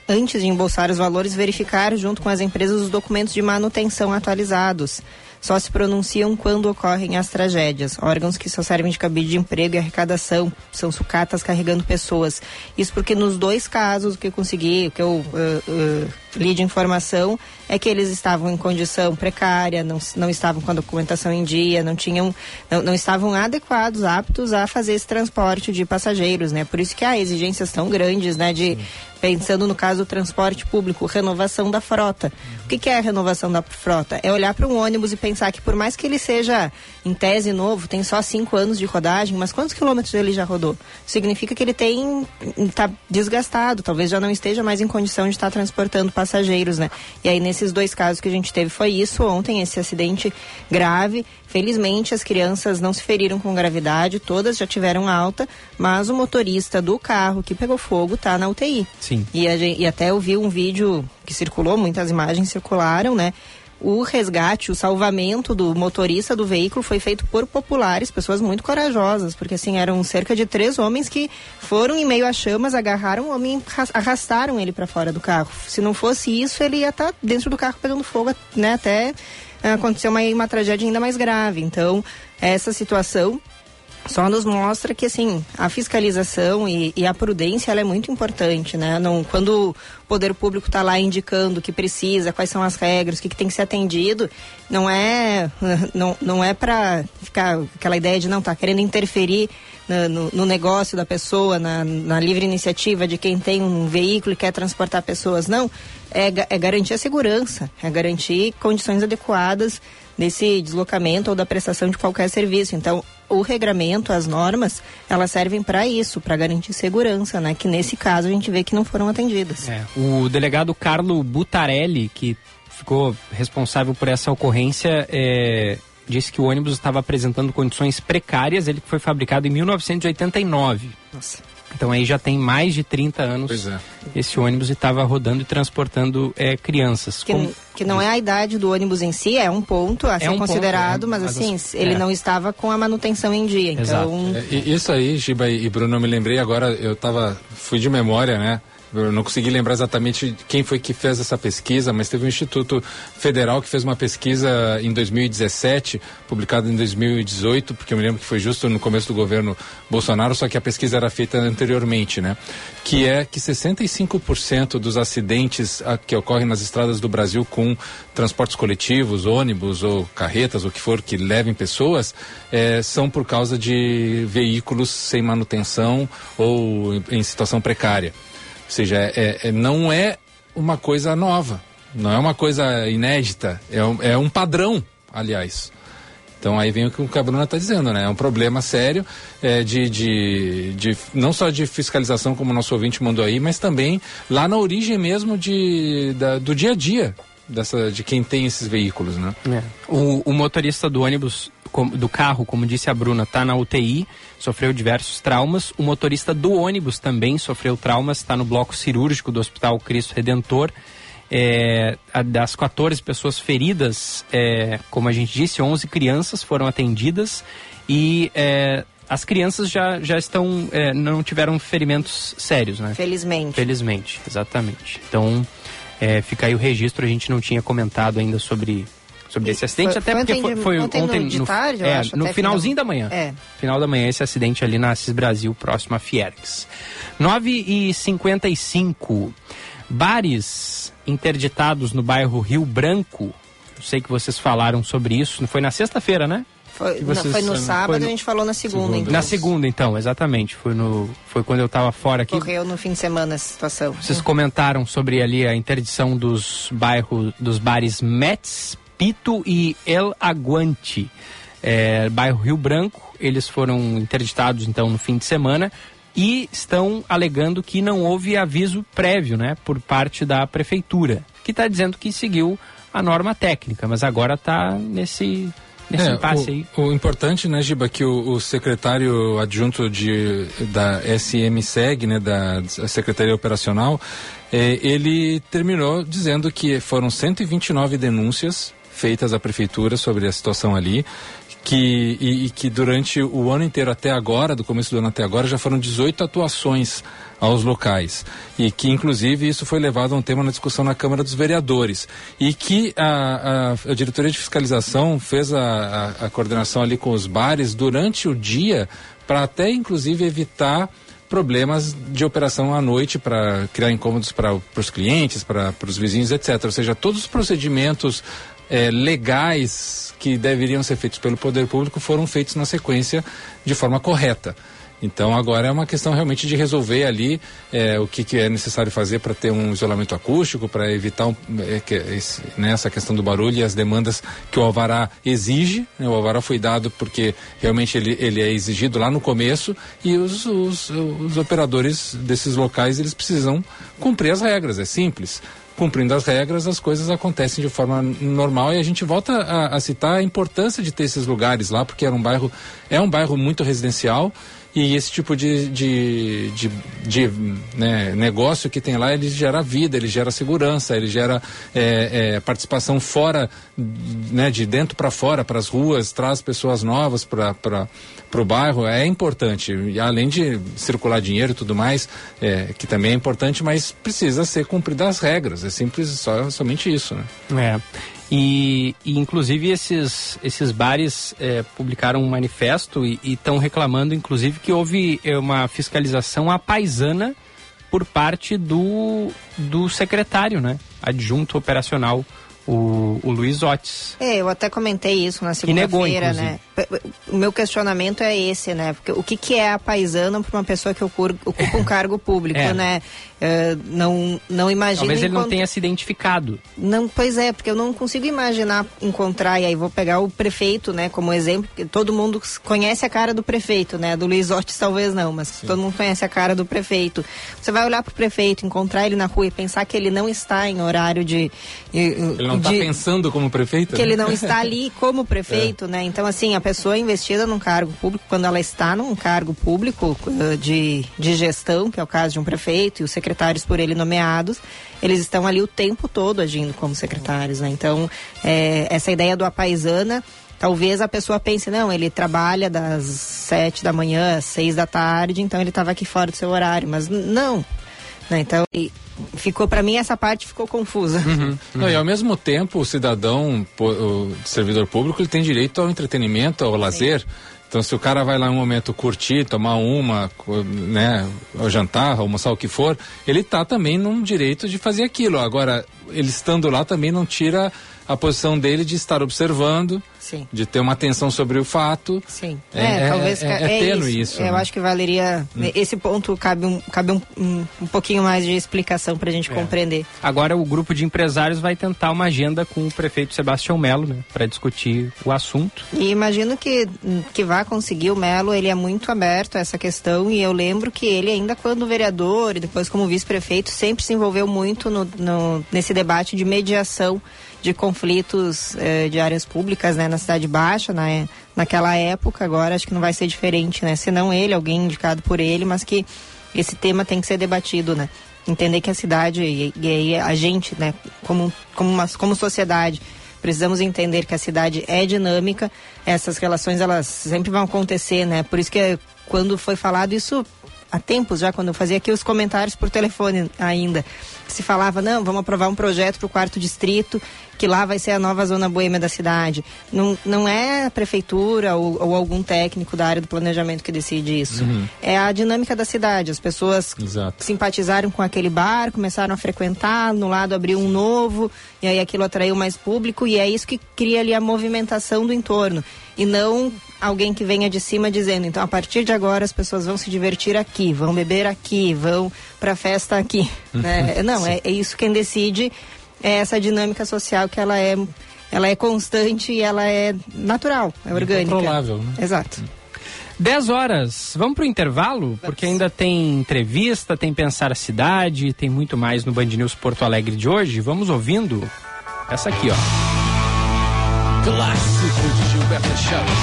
antes de embolsar os valores, verificar junto com as empresas os documentos de manutenção atualizados. Só se pronunciam quando ocorrem as tragédias. Órgãos que só servem de cabide de emprego e arrecadação, são sucatas carregando pessoas. Isso porque nos dois casos que eu consegui, que eu eh, eh, li de informação, é que eles estavam em condição precária, não, não estavam com a documentação em dia, não tinham, não, não estavam adequados, aptos a fazer esse transporte de passageiros, né? Por isso que há exigências tão grandes, né? De pensando no caso do transporte público, renovação da frota. O que, que é a renovação da frota? É olhar para um ônibus e pensar que por mais que ele seja em tese novo, tem só cinco anos de rodagem, mas quantos quilômetros ele já rodou? Significa que ele tem está desgastado, talvez já não esteja mais em condição de estar transportando passageiros, né? E aí nesses dois casos que a gente teve foi isso ontem, esse acidente grave. Felizmente as crianças não se feriram com gravidade, todas já tiveram alta, mas o motorista do carro que pegou fogo está na UTI. Sim. E, a gen- e até eu vi um vídeo que circulou, muitas imagens circularam, né? O resgate, o salvamento do motorista do veículo foi feito por populares, pessoas muito corajosas, porque assim, eram cerca de três homens que foram em meio às chamas, agarraram o homem arras- arrastaram ele para fora do carro. Se não fosse isso, ele ia estar dentro do carro pegando fogo, né? Até ah, acontecer uma, uma tragédia ainda mais grave. Então, essa situação só nos mostra que assim a fiscalização e, e a prudência é muito importante né não quando o poder público está lá indicando o que precisa quais são as regras o que, que tem que ser atendido não é não, não é para ficar aquela ideia de não tá querendo interferir no, no negócio da pessoa na, na livre iniciativa de quem tem um veículo e quer transportar pessoas não é, é garantir a segurança é garantir condições adequadas desse deslocamento ou da prestação de qualquer serviço. Então, o regramento, as normas, elas servem para isso, para garantir segurança, né? Que nesse caso a gente vê que não foram atendidas. É, o delegado Carlo Butarelli, que ficou responsável por essa ocorrência, é, disse que o ônibus estava apresentando condições precárias, ele foi fabricado em 1989. Nossa. Então aí já tem mais de 30 anos Pois é. esse ônibus estava rodando e transportando é, crianças. Que, Como- que não é a idade do ônibus em si, é um ponto a É ser um ponto, considerado, é, mas, mas assim, as- ele é. não estava com a manutenção em dia. Então, Exato. É, isso aí, Giba e Bruno, eu me lembrei agora, eu tava, fui de memória, né? Eu não consegui lembrar exatamente quem foi que fez essa pesquisa, mas teve um Instituto Federal que fez uma pesquisa em 2017, publicada em 2018, porque eu me lembro que foi justo no começo do governo Bolsonaro, só que a pesquisa era feita anteriormente, né? Que é que 65% dos acidentes ah, que ocorrem nas estradas do Brasil com transportes coletivos, ônibus ou carretas, o que for que levem pessoas, eh, são por causa de veículos sem manutenção ou em situação precária. Ou seja, é- é- não é uma coisa nova, não é uma coisa inédita, é um, é um padrão, aliás. Então aí vem o que a Bruna está dizendo, né? É um problema sério é, de, de, de não só de fiscalização, como o nosso ouvinte mandou aí, mas também lá na origem mesmo de, da- do dia a dia dessa, de quem tem esses veículos, né? É. O, o motorista do ônibus, com- do carro, como disse a Bruna, está na UTI, sofreu diversos traumas. O motorista do ônibus também sofreu traumas, está no bloco cirúrgico do Hospital Cristo Redentor. É, das 14 pessoas feridas, é, como a gente disse, 11 crianças foram atendidas e é, as crianças já, já estão, é, não tiveram ferimentos sérios, né? felizmente. Felizmente, exatamente. Então, é, fica aí o registro, a gente não tinha comentado ainda sobre, sobre esse acidente, Foi- até foi porque ontem foi, foi ontem ontem, no- de tarde, eu é, acho, no finalzinho final- da manhã. É. Final da manhã, esse acidente ali na Assis Brasil, próximo a Fiergs. 9 e 55 Bares interditados no bairro Rio Branco. Eu sei que vocês falaram sobre isso. Foi na sexta-feira, né? Foi, não, foi no foi sábado, no- a gente falou na segunda, Segunda. então. Na segunda, então, exatamente. Foi, no, foi quando eu estava fora aqui. Ocorreu no fim de semana essa situação. Vocês comentaram sobre ali a interdição dos bairros, dos bares Metz, Pito e El Aguante. É, bairro Rio Branco, eles foram interditados então no fim de semana e estão alegando que não houve aviso prévio, né, por parte da prefeitura, que está dizendo que seguiu a norma técnica, mas agora está nesse nesse É, impasse o, aí. o importante, né, Giba, que o, o secretário adjunto de, da SMSEG, né, da Secretaria Operacional, eh, ele terminou dizendo que foram 129 denúncias feitas à prefeitura sobre a situação ali, que, e, e que durante o ano inteiro até agora, do começo do ano até agora, já foram 18 atuações aos locais e que inclusive isso foi levado a um tema na discussão na Câmara dos Vereadores e que a, a, a diretoria de fiscalização fez a, a, a coordenação ali com os bares durante o dia para até inclusive evitar problemas de operação à noite para criar incômodos para os clientes, para os vizinhos, etc. Ou seja, todos os procedimentos eh, legais que deveriam ser feitos pelo poder público foram feitos na sequência de forma correta. Então agora é uma questão realmente de resolver ali eh, o que, que é necessário fazer para ter um isolamento acústico, para evitar um, eh, que, esse, né, essa questão do barulho e as demandas que o Alvará exige. Né, o Alvará foi dado porque realmente ele, ele é exigido lá no começo e os, os, os operadores desses locais eles precisam cumprir as regras, é simples cumprindo as regras, as coisas acontecem de forma normal e a gente volta a, a, citar a importância de ter esses lugares lá, porque era um bairro, é um bairro muito residencial e esse tipo de, de, de, de né, negócio que tem lá, ele gera vida, ele gera segurança, ele gera é, é, participação fora, né, de dentro para fora, para as ruas, traz pessoas novas para o bairro, é importante. E além de circular dinheiro e tudo mais, é, que também é importante, mas precisa ser cumpridas as regras, é simples, só, somente isso. Né? É. E, e, inclusive esses, esses bares é, publicaram um manifesto e estão reclamando, inclusive, que houve é, uma fiscalização à paisana por parte do, do secretário, né? Adjunto operacional, o, o Luiz Otis. É, eu até comentei isso na segunda-feira, né? O meu questionamento é esse, né? Porque o que, que é a paisana para uma pessoa que ocupa um cargo público, é. né? Uh, não, não imagino. Talvez ele não tenha se identificado. Não, pois é, porque eu não consigo imaginar encontrar, e aí vou pegar o prefeito, né, como exemplo, porque todo mundo conhece a cara do prefeito, né? Do Luiz Ortiz talvez não, mas Sim. todo mundo conhece a cara do prefeito. Você vai olhar para o prefeito, encontrar ele na rua e pensar que ele não está em horário de. Ele não está pensando como prefeito? Que né? ele não está ali como prefeito, é. né? Então, assim, a pessoa investida num cargo público, quando ela está num cargo público uh, de, de gestão, que é o caso de um prefeito, e o secretário secretários por ele nomeados, eles estão ali o tempo todo agindo como secretários, né? Então, é, essa ideia do apaisana, talvez a pessoa pense, não, ele trabalha das sete da manhã às seis da tarde, então ele estava aqui fora do seu horário, mas não. Né? Então, ficou para mim essa parte ficou confusa. Uhum, uhum. Não, e ao mesmo tempo o cidadão, o servidor público, ele tem direito ao entretenimento, ao Sim. lazer. Então, se o cara vai lá um momento curtir, tomar uma, né, ou jantar, almoçar o que for, ele está também num direito de fazer aquilo. Agora, ele estando lá também não tira a posição dele de estar observando, Sim. de ter uma atenção sobre o fato. Sim. É, é, é talvez é, é, é tênue isso. isso né? Eu acho que valeria. Hum. Esse ponto cabe um, cabe um, um, um pouquinho mais de explicação para a gente é. compreender. Agora o grupo de empresários vai tentar uma agenda com o prefeito Sebastião Melo, né, para discutir o assunto. E imagino que, que vai conseguir o Melo, ele é muito aberto a essa questão e eu lembro que ele ainda quando vereador e depois como vice-prefeito sempre se envolveu muito no, no, nesse debate de mediação de conflitos eh, de áreas públicas né, na Cidade Baixa, né, naquela época, agora acho que não vai ser diferente, né? Se não ele, alguém indicado por ele, mas que esse tema tem que ser debatido, né? Entender que a cidade e, e a gente, né, como, como, uma, como sociedade, precisamos entender que a cidade é dinâmica, essas relações elas sempre vão acontecer, né? Por isso que quando foi falado isso há tempos já, quando eu fazia aqui os comentários por telefone ainda, se falava, não, vamos aprovar um projeto para o quarto distrito, que lá vai ser a nova zona boêmia da cidade. Não, não é a prefeitura ou, ou algum técnico da área do planejamento que decide isso. Uhum. É a dinâmica da cidade. As pessoas Exato. simpatizaram com aquele bar, começaram a frequentar, no lado abriu um novo, e aí aquilo atraiu mais público, e é isso que cria ali a movimentação do entorno. E não alguém que venha de cima dizendo, então a partir de agora as pessoas vão se divertir aqui, vão beber aqui, vão para festa aqui. Né? Não, é, é isso quem decide é essa dinâmica social que ela é, ela é constante e ela é natural, é orgânica. Controlável, né? Exato. 10 horas, vamos para o intervalo? Porque ainda tem entrevista, tem Pensar a Cidade, tem muito mais no Band News Porto Alegre de hoje. Vamos ouvindo Essa aqui, ó. Clássico de Gilberto Chaves.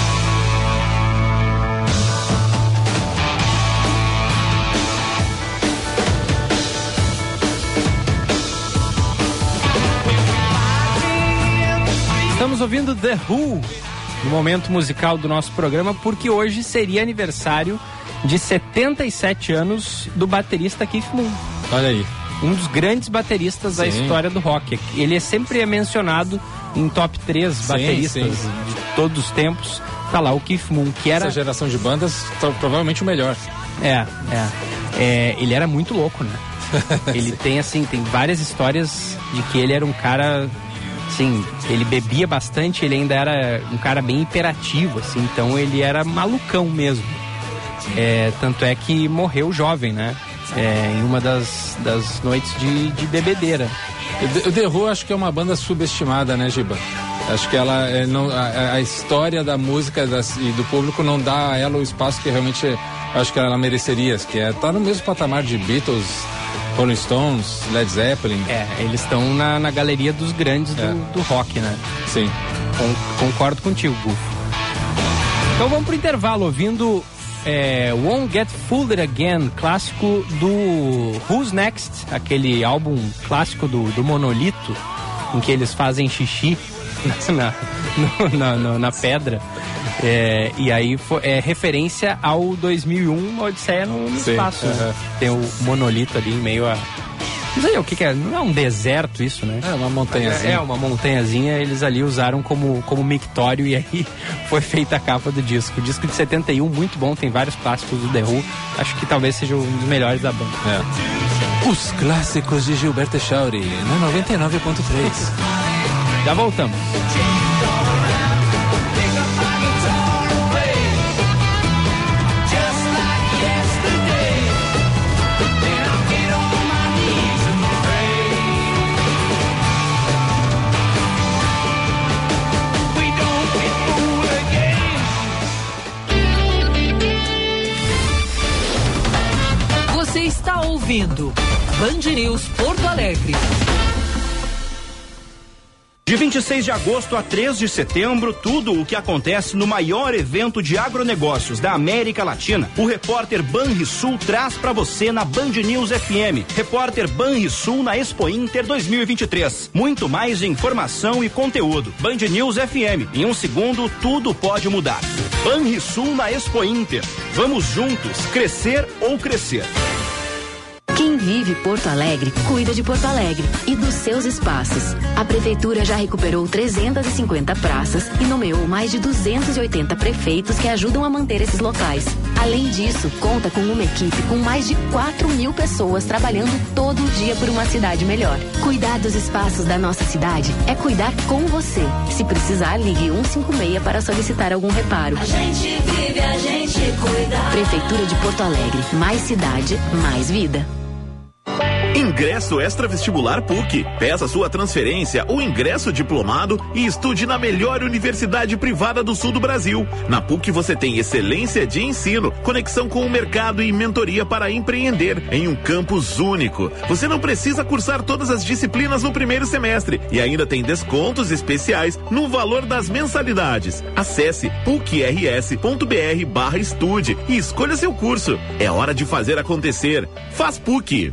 Estamos ouvindo The Who no momento musical do nosso programa, porque hoje seria aniversário de 77 anos do baterista Keith Moon. Olha aí. Um dos grandes bateristas da Sim. história do rock. Ele é sempre é mencionado em top 3 bateristas sim. de todos os tempos. Tá lá o Keith Moon, que era. Essa geração de bandas, tá provavelmente o melhor. É, é. É, ele era muito louco, né? ele tem assim, tem várias histórias de que ele era um cara assim, ele bebia bastante, ele ainda era um cara bem hiperativo, assim, então ele era malucão mesmo. É, tanto é que morreu jovem, né? É, em uma das, das noites de, de bebedeira. O The Who acho que é uma banda subestimada, né, Giba? Acho que ela é, não, a, a história da música das- e do público não dá a ela o espaço que realmente acho que ela mereceria, que é tá no mesmo patamar de Beatles, Rolling Stones, Led Zeppelin. É, eles estão na, na galeria dos grandes do, É. do rock, né? Sim. Con- concordo contigo, Gufo. Então vamos pro intervalo ouvindo é, Won't Get Fooled Again, clássico do Who's Next, aquele álbum clássico do, do Monolito, em que eles fazem xixi na, na, na- na pedra. É, e aí fo- é referência ao 2001 Uma Odisseia no, no Sim, espaço. né? aham. Tem o monolito ali em meio a. Não sei o que, que é. Não é um deserto isso, né? É uma montanhazinha. É, uma montanhazinha, eles ali usaram como, como mictório e aí foi feita a capa do disco. O disco de 71, muito bom, tem vários clássicos do The Who. Acho que talvez seja um dos melhores da banda. É. Os clássicos de Gilberto Chauri, na 99.3. Já voltamos. Ouvindo Band News Porto Alegre. De 26 de agosto a 3 de setembro, tudo o que acontece no maior evento de agronegócios da América Latina, o repórter Banrisul traz para você na Band News FM. Repórter Banrisul na Expo Inter 2023. Muito mais informação e conteúdo. Band News FM. Em um segundo, tudo pode mudar. Banrisul na Expo Inter. Vamos juntos crescer ou crescer. Quem vive Porto Alegre, cuida de Porto Alegre e dos seus espaços. A Prefeitura já recuperou 350 praças e nomeou mais de 280 prefeitos que ajudam a manter esses locais. Além disso, conta com uma equipe com mais de 4 mil pessoas trabalhando todo dia por uma cidade melhor. Cuidar dos espaços da nossa cidade é cuidar com você. Se precisar, ligue 156 para solicitar algum reparo. A gente vive, a gente cuida. Prefeitura de Porto Alegre. Mais cidade, mais vida. Ingresso extra vestibular PUC. Peça sua transferência ou ingresso diplomado e estude na melhor universidade privada do sul do Brasil. Na PUC você tem excelência de ensino, conexão com o mercado e mentoria para empreender em um campus único. Você não precisa cursar todas as disciplinas no primeiro semestre e ainda tem descontos especiais no valor das mensalidades. Acesse pucrs.br barra estude e escolha seu curso. É hora de fazer acontecer. Faz PUC.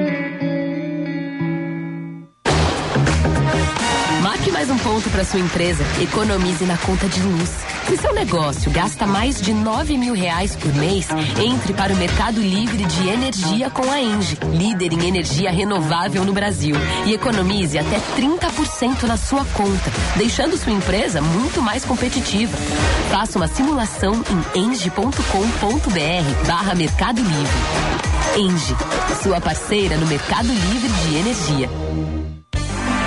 Ponto para sua empresa. Economize na conta de luz. Se seu negócio gasta mais de 9 mil reais por mês, entre para o Mercado Livre de Energia com a Engie, líder em energia renovável no Brasil. E economize até 30% na sua conta, deixando sua empresa muito mais competitiva. Faça uma simulação em engie.com.br barra Mercado Livre. Engie, sua parceira no Mercado Livre de Energia.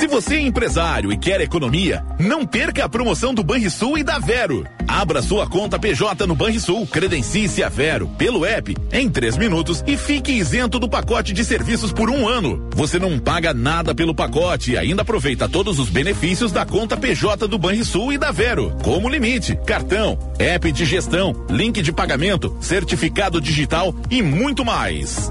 Se você é empresário e quer economia, não perca a promoção do Banrisul e da Vero. Abra sua conta PJ no Banrisul, credencie-se a Vero pelo app em três minutos e fique isento do pacote de serviços por um ano. Você não paga nada pelo pacote e ainda aproveita todos os benefícios da conta PJ do Banrisul e da Vero, como limite, cartão, app de gestão, link de pagamento, certificado digital e muito mais.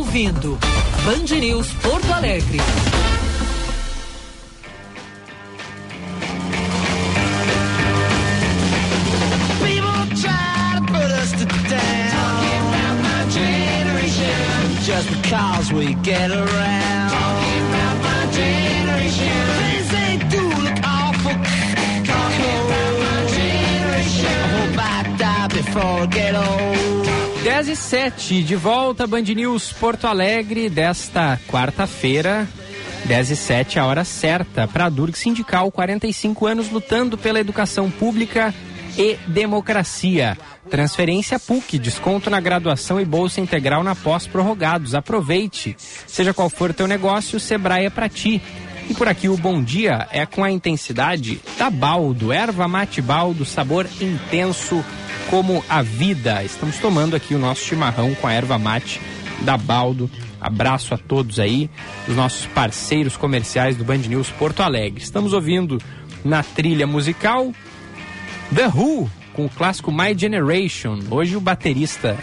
Ouvindo Band News Porto Alegre. Just because we get around. 10 e 7, de volta Band News Porto Alegre desta quarta-feira. 10 e 7, a hora certa para a Durg Sindical, 45 anos lutando pela educação pública e democracia. Transferência PUC, desconto na graduação e bolsa integral na pós-prorrogados. Aproveite. Seja qual for teu negócio, o Sebrae é para ti. E por aqui o bom dia é com a intensidade da Baldo, erva mate Baldo, sabor intenso como a vida. Estamos tomando aqui o nosso chimarrão com a erva mate da Baldo. Abraço a todos aí, os nossos parceiros comerciais do Band News Porto Alegre. Estamos ouvindo na trilha musical The Who com o clássico My Generation. Hoje o baterista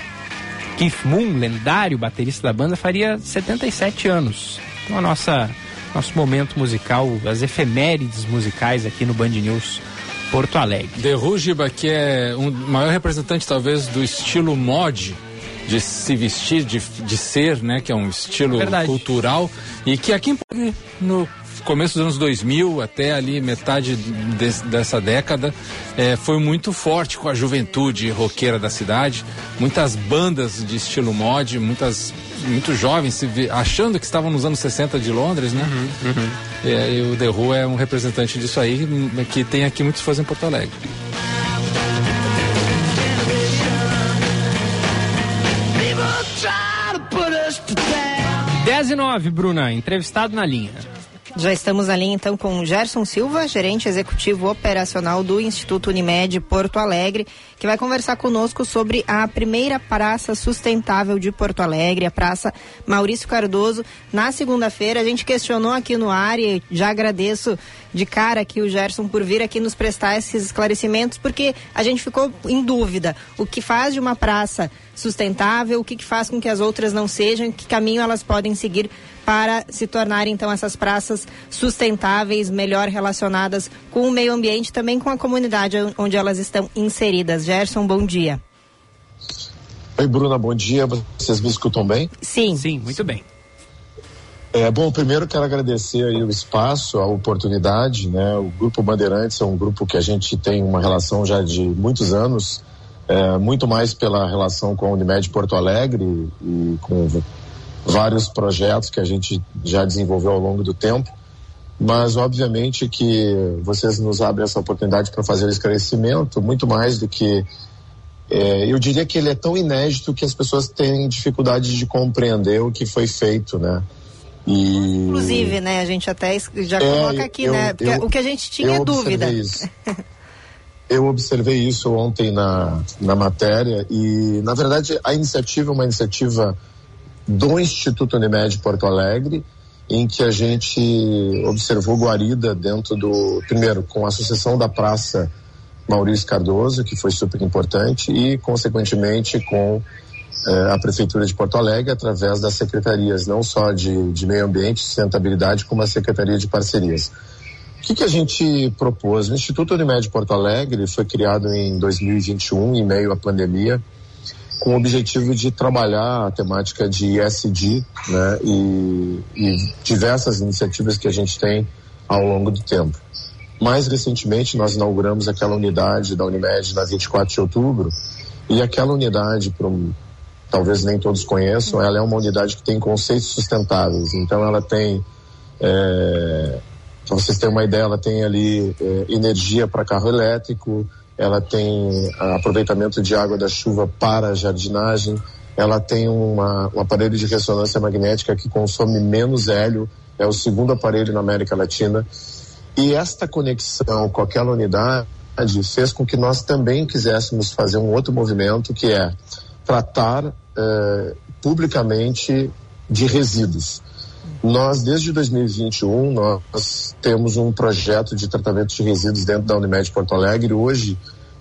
Keith Moon, lendário baterista da banda, faria 77 anos. Então a nossa nosso momento musical, as efemérides musicais aqui no Band News Porto Alegre. The Rugiba, que é o um maior representante talvez do estilo mod de se vestir, de, de ser, né? Que é um estilo Verdade. cultural e que aqui no começo dos anos 2000 até ali metade des- dessa década eh, foi muito forte com a juventude roqueira da cidade, muitas bandas de estilo mod, muitas muitos jovens se vi- achando que estavam nos anos 60 de Londres, né? E, aí o The Who é um representante disso aí, hum, que tem aqui muitos fãs em Porto Alegre. 10 e 9, Bruna, entrevistado na linha. Já estamos ali então com Gerson Silva, gerente executivo operacional do Instituto Unimed Porto Alegre, que vai conversar conosco sobre a primeira praça sustentável de Porto Alegre, a Praça Maurício Cardoso. Na segunda-feira a gente questionou aqui no ar e já agradeço de cara aqui o Gerson por vir aqui nos prestar esses esclarecimentos, porque a gente ficou em dúvida o que faz de uma praça sustentável, o que, que faz com que as outras não sejam, que caminho elas podem seguir para se tornarem então essas praças sustentáveis, melhor relacionadas com o meio ambiente, também com a comunidade onde elas estão inseridas. Gerson, bom dia. Oi, Bruna, bom dia. Vocês me escutam bem? Sim. Sim, muito bem. É, bom, primeiro quero agradecer aí o espaço, a oportunidade, né? O Grupo Bandeirantes é um grupo que a gente tem uma relação já de muitos anos, é, muito mais pela relação com a Unimed Porto Alegre e com vários projetos que a gente já desenvolveu ao longo do tempo. Mas, obviamente, que vocês nos abrem essa oportunidade para fazer o esclarecimento, muito mais do que. é, eu diria que ele é tão inédito que as pessoas têm dificuldade de compreender o que foi feito, né? E... Inclusive, né, a gente até já É, coloca aqui, eu- né, eu- o que a gente tinha é dúvida. isso. Eu observei isso ontem na, na matéria e, na verdade, a iniciativa é uma iniciativa do Instituto Unimed Porto Alegre, em que a gente observou guarida dentro do, primeiro, com a Associação da Praça Maurício Cardoso, que foi super importante, e, consequentemente, com eh, a Prefeitura de Porto Alegre, através das secretarias, não só de, de meio ambiente e sustentabilidade, como a Secretaria de Parcerias. O que, que a gente propôs? O Instituto Unimed Porto Alegre foi criado em 2021, em meio à pandemia, com o objetivo de trabalhar a temática de ESG né, e, e diversas iniciativas que a gente tem ao longo do tempo. Mais recentemente, nós inauguramos aquela unidade da Unimed na 24 de outubro, e aquela unidade, um, talvez nem todos conheçam, ela é uma unidade que tem conceitos sustentáveis. Então, ela tem, é, para vocês terem uma ideia, ela tem ali é, energia para carro elétrico, ela tem aproveitamento de água da chuva para jardinagem, ela tem uma, um aparelho de ressonância magnética que consome menos hélio, é o segundo aparelho na América Latina. E esta conexão com aquela unidade fez com que nós também quiséssemos fazer um outro movimento que é tratar eh, publicamente de resíduos. Nós, desde 2021, nós temos um projeto de tratamento de resíduos dentro da Unimed Porto Alegre. Hoje,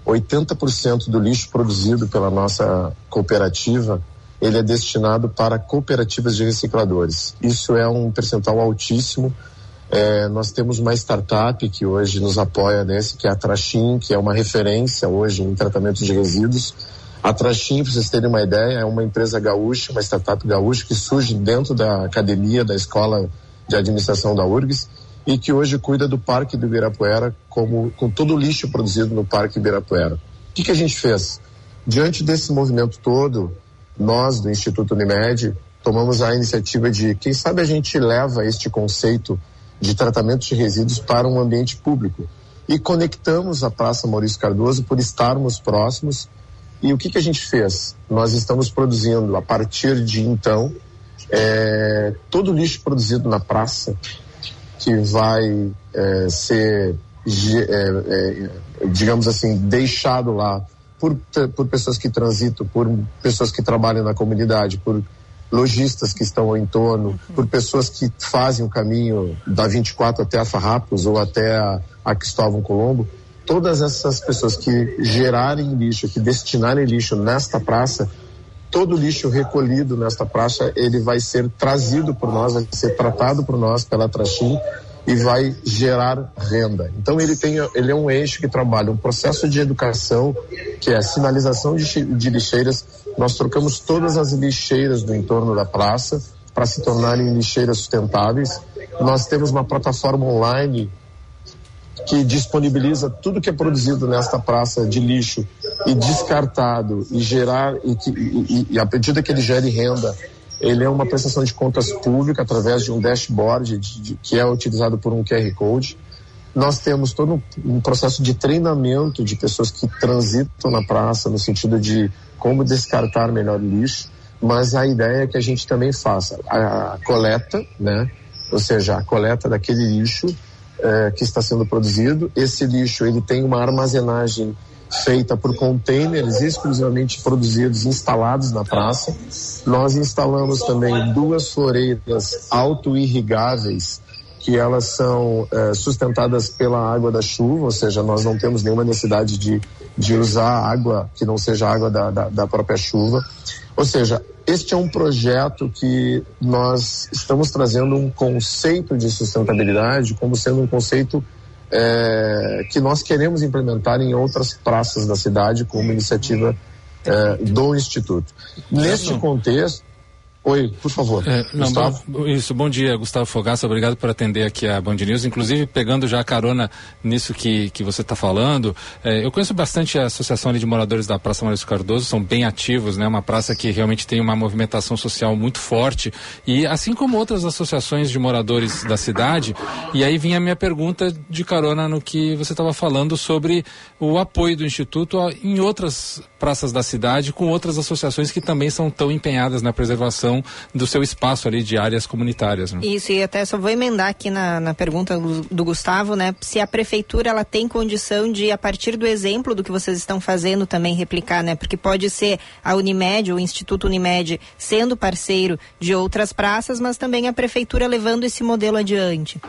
80% do lixo produzido pela nossa cooperativa, ele é destinado para cooperativas de recicladores. Isso é um percentual altíssimo. É, nós temos uma startup que hoje nos apoia nesse, que é a Trachim, que é uma referência hoje em tratamento de resíduos. A para vocês terem uma ideia, é uma empresa gaúcha, uma startup gaúcha que surge dentro da academia da Escola de Administração da URGS e que hoje cuida do Parque do Ibirapuera como, com todo o lixo produzido no Parque Ibirapuera. O que, que a gente fez? Diante desse movimento todo, nós do Instituto Unimed tomamos a iniciativa de, quem sabe a gente leva este conceito de tratamento de resíduos para um ambiente público e conectamos a Praça Maurício Cardoso por estarmos próximos e o que, que a gente fez? Nós estamos produzindo, a partir de então, é, todo o lixo produzido na praça, que vai é, ser, é, é, digamos assim, deixado lá por, por pessoas que transitam, por pessoas que trabalham na comunidade, por lojistas que estão ao entorno, uhum. por pessoas que fazem o caminho da 24 até a Farrapos ou até a, a Cristóvão Colombo, todas essas pessoas que gerarem lixo, que destinarem lixo nesta praça, todo lixo recolhido nesta praça, ele vai ser trazido por nós, vai ser tratado por nós pela Trachim e vai gerar renda. Então ele tem, ele é um eixo que trabalha um processo de educação, que é a sinalização de, de lixeiras. Nós trocamos todas as lixeiras do entorno da praça para se tornarem lixeiras sustentáveis. Nós temos uma plataforma online que disponibiliza tudo que é produzido nesta praça de lixo e descartado e gerar e, que, e, e a medida que ele gere renda ele é uma prestação de contas pública através de um dashboard de, de, que é utilizado por um QR Code. Nós temos todo um, processo de treinamento de pessoas que transitam na praça no sentido de como descartar melhor lixo, mas a ideia é que a gente também faça a, a coleta, né? Ou seja, a coleta daquele lixo é, que está sendo produzido. Esse lixo ele tem uma armazenagem feita por containers exclusivamente produzidos, instalados na praça. Nós instalamos também duas floreiras auto-irrigáveis que elas são é, sustentadas pela água da chuva, ou seja, nós não temos nenhuma necessidade de, de usar água que não seja água da, da, da própria chuva. Ou seja, este é um projeto que nós estamos trazendo um conceito de sustentabilidade como sendo um conceito é, que nós queremos implementar em outras praças da cidade como iniciativa é, do Instituto. Neste contexto, Oi, por favor. É, não, bom, isso, bom dia, Gustavo Fogaça, obrigado por atender aqui a Band News. Inclusive, pegando já a carona nisso que, que você está falando, é, eu conheço bastante a Associação de Moradores da Praça Maurício Cardoso, são bem ativos, né? Uma praça que realmente tem uma movimentação social muito forte. E assim como outras associações de moradores da cidade, e aí vinha a minha pergunta de carona no que você estava falando sobre o apoio do Instituto em outras praças da cidade, com outras associações que também são tão empenhadas na preservação do seu espaço ali de áreas comunitárias. Né? Isso, e até só vou emendar aqui na, na pergunta do, do Gustavo, né? Se a prefeitura ela tem condição de, a partir do exemplo do que vocês estão fazendo, também replicar, né? Porque pode ser a Unimed, o Instituto Unimed, sendo parceiro de outras praças, mas também a prefeitura levando esse modelo adiante.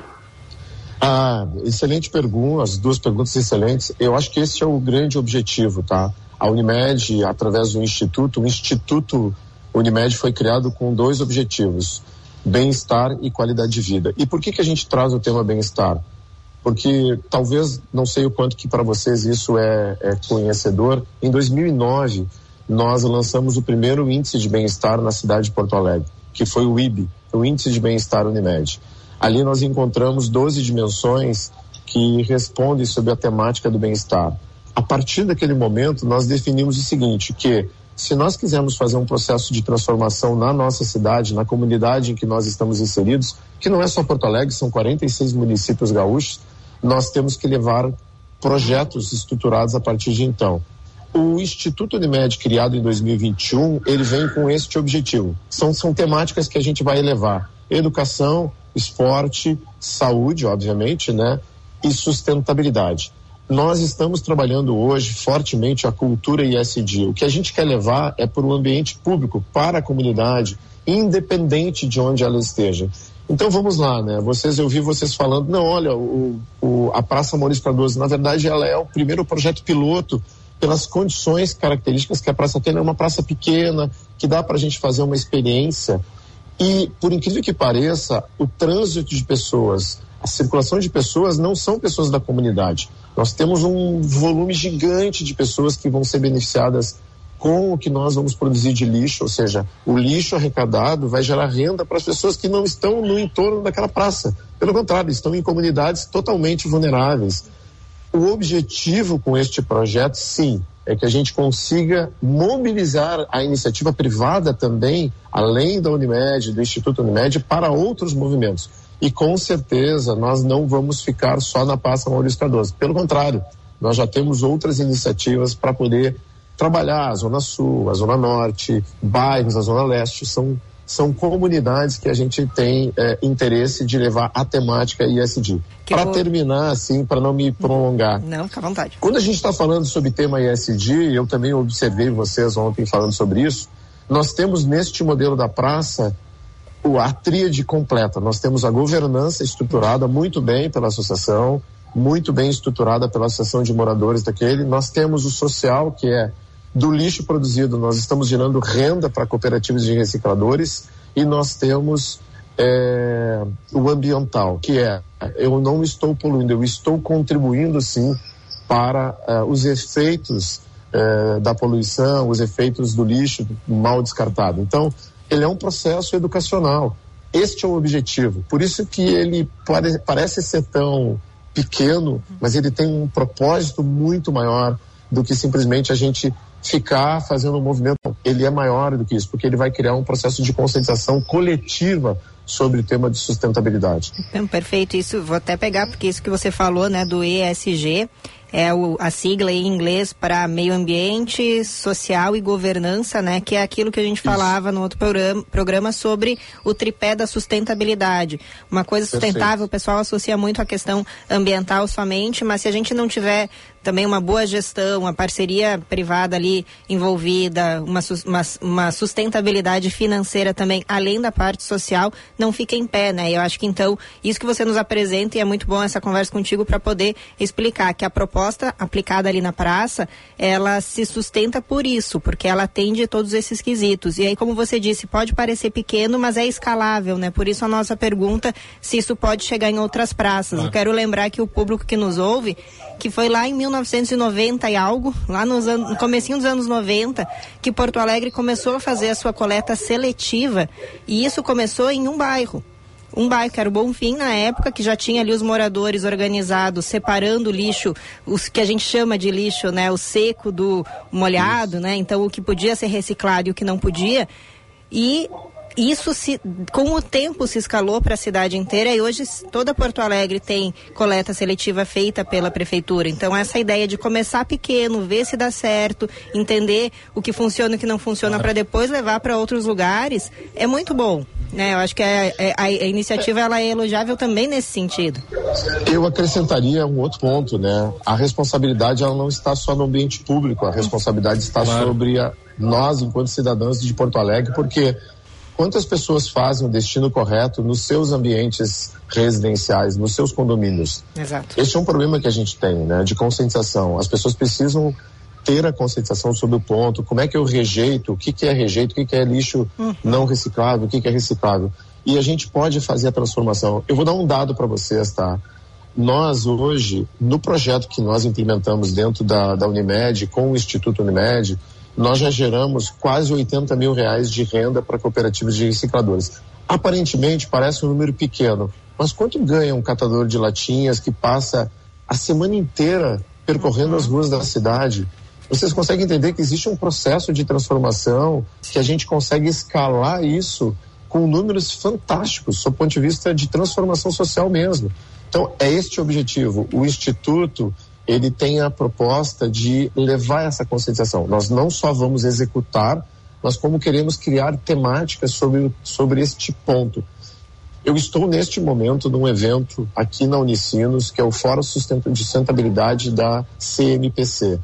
Ah, excelente pergunta, as duas perguntas excelentes. Eu acho que esse é o grande objetivo, tá? A Unimed, através do Instituto, o Instituto Unimed foi criado com dois objetivos: bem-estar e qualidade de vida. E por que que a gente traz o tema bem-estar? Porque talvez, não sei o quanto que para vocês isso é, é conhecedor, em 2009 nós lançamos o primeiro índice de bem-estar na cidade de Porto Alegre, que foi o IB, o Índice de Bem-Estar Unimed. Ali nós encontramos 12 dimensões que respondem sobre a temática do bem-estar. A partir daquele momento, nós definimos o seguinte, que se nós quisermos fazer um processo de transformação na nossa cidade, na comunidade em que nós estamos inseridos, que não é só Porto Alegre, são 46 municípios gaúchos, nós temos que levar projetos estruturados a partir de então. O Instituto Unimed, criado em 2021, ele vem com este objetivo. São, são temáticas que a gente vai elevar. Educação, esporte, saúde, obviamente, né? E sustentabilidade. Nós estamos trabalhando hoje fortemente a cultura ISD. O que a gente quer levar é para o ambiente público, para a comunidade, independente de onde ela esteja. Então vamos lá, né? Vocês, eu vi vocês falando, não, olha, o, o, a Praça Maurício Cardoso, na verdade, ela é o primeiro projeto piloto pelas condições características que a praça tem. É uma praça pequena, que dá para a gente fazer uma experiência e, por incrível que pareça, o trânsito de pessoas, a circulação de pessoas não são pessoas da comunidade. Nós temos um volume gigante de pessoas que vão ser beneficiadas com o que nós vamos produzir de lixo, ou seja, o lixo arrecadado vai gerar renda para as pessoas que não estão no entorno daquela praça. Pelo contrário, estão em comunidades totalmente vulneráveis. O objetivo com este projeto, sim, é que a gente consiga mobilizar a iniciativa privada também, além da Unimed, do Instituto Unimed, para outros movimentos. E com certeza nós não vamos ficar só na Praça Maurício Cardoso. Pelo contrário, nós já temos outras iniciativas para poder trabalhar a Zona Sul, a Zona Norte, bairros, a Zona Leste. São são comunidades que a gente tem é, interesse de levar a temática ISD. Para vou... terminar, assim, para não me prolongar. Não, fica à vontade. Quando a gente está falando sobre tema ISD, eu também observei vocês ontem falando sobre isso, nós temos neste modelo da praça a tríade completa. Nós temos a governança estruturada muito bem pela associação, muito bem estruturada pela associação de moradores daquele. Nós temos o social, que é do lixo produzido, nós estamos gerando renda para cooperativas de recicladores e nós temos é, o ambiental, que é eu não estou poluindo, eu estou contribuindo sim para é, os efeitos é, da poluição, os efeitos do lixo mal descartado. Então, ele é um processo educacional. Este é o objetivo. Por isso que ele pare, parece ser tão pequeno, mas ele tem um propósito muito maior do que simplesmente a gente ficar fazendo um movimento. Ele é maior do que isso, porque ele vai criar um processo de conscientização coletiva sobre o tema de sustentabilidade. Perfeito, isso vou até pegar porque isso que você falou, né, do ESG, é o, a sigla em inglês para meio ambiente, social e governança, né? Que é aquilo que a gente falava no outro programa, programa sobre o tripé da sustentabilidade. Uma coisa sustentável, Perfeito. o pessoal associa muito a questão ambiental somente, mas se a gente não tiver também uma boa gestão, uma parceria privada ali envolvida, uma, uma, uma, sustentabilidade financeira também, além da parte social, não fica em pé, né? Eu acho que então, isso que você nos apresenta, e é muito bom essa conversa contigo para poder explicar que a proposta aplicada ali na praça, ela se sustenta por isso, porque ela atende todos esses quesitos. E aí, como você disse, pode parecer pequeno, mas é escalável, né? Por isso a nossa pergunta se isso pode chegar em outras praças. Eu quero lembrar que o público que nos ouve, que foi lá em 19 1990 e algo, lá nos anos, no comecinho dos anos 90, que Porto Alegre começou a fazer a sua coleta seletiva e isso começou em um bairro. Um bairro que era o Bonfim na época, que já tinha ali os moradores organizados, separando o lixo, os que a gente chama de lixo, né? O seco do molhado, né? Então o que podia ser reciclado e o que não podia. E isso se, com o tempo se escalou para a cidade inteira e hoje toda Porto Alegre tem coleta seletiva feita pela prefeitura. Então essa ideia de começar pequeno, ver se dá certo, entender o que funciona e o que não funciona para depois levar para outros lugares é muito bom. Né? Eu acho que a, a, a iniciativa ela é elogiável também nesse sentido. Eu acrescentaria um outro ponto, né? A responsabilidade ela não está só no ambiente público, a responsabilidade está Claro. sobre a- nós enquanto cidadãos de Porto Alegre, porque quantas pessoas fazem o destino correto nos seus ambientes residenciais, nos seus condomínios? Exato. Esse é um problema que a gente tem, né? De conscientização. As pessoas precisam ter a conscientização sobre o ponto, como é que eu rejeito, o que, que é rejeito, o que, que é lixo não reciclável, o que, que é reciclável. E a gente pode fazer a transformação. Eu vou dar um dado para vocês, tá? Nós hoje, no projeto que nós implementamos dentro da, da Unimed, com o Instituto Unimed, nós já geramos quase 80 mil reais de renda para cooperativas de recicladores. Aparentemente parece um número pequeno, mas quanto ganha um catador de latinhas que passa a semana inteira percorrendo as ruas da cidade? Vocês conseguem entender que existe um processo de transformação que a gente consegue escalar isso com números fantásticos, sob o ponto de vista de transformação social mesmo. Então, é este o objetivo. O Instituto, ele tem a proposta de levar essa conscientização. Nós não só vamos executar, mas como queremos criar temáticas sobre, sobre este ponto. Eu estou neste momento num evento aqui na Unicinos, que é o Fórum de Sustentabilidade da CMPC.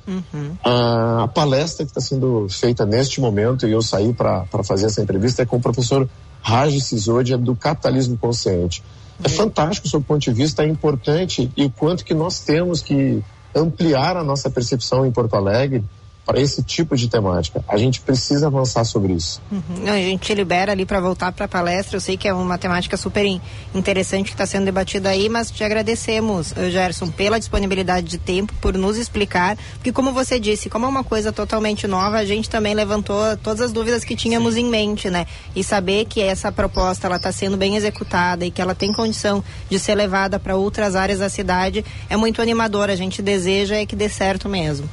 A palestra que está sendo feita neste momento, e eu saí para fazer essa entrevista, é com o professor Raj Sisodia, do Capitalismo Consciente. É fantástico sob o ponto de vista, é importante e o quanto que nós temos que ampliar a nossa percepção em Porto Alegre para esse tipo de temática. A gente precisa avançar sobre isso. Uhum. A gente te libera ali para voltar para a palestra. Eu sei que é uma temática super in- interessante que está sendo debatida aí, mas te agradecemos, eh, Gerson, pela disponibilidade de tempo, por nos explicar. Porque, como você disse, como é uma coisa totalmente nova, a gente também levantou todas as dúvidas que tínhamos em mente, né? E saber que essa proposta ela está sendo bem executada e que ela tem condição de ser levada para outras áreas da cidade é muito animador. A gente deseja é que dê certo mesmo.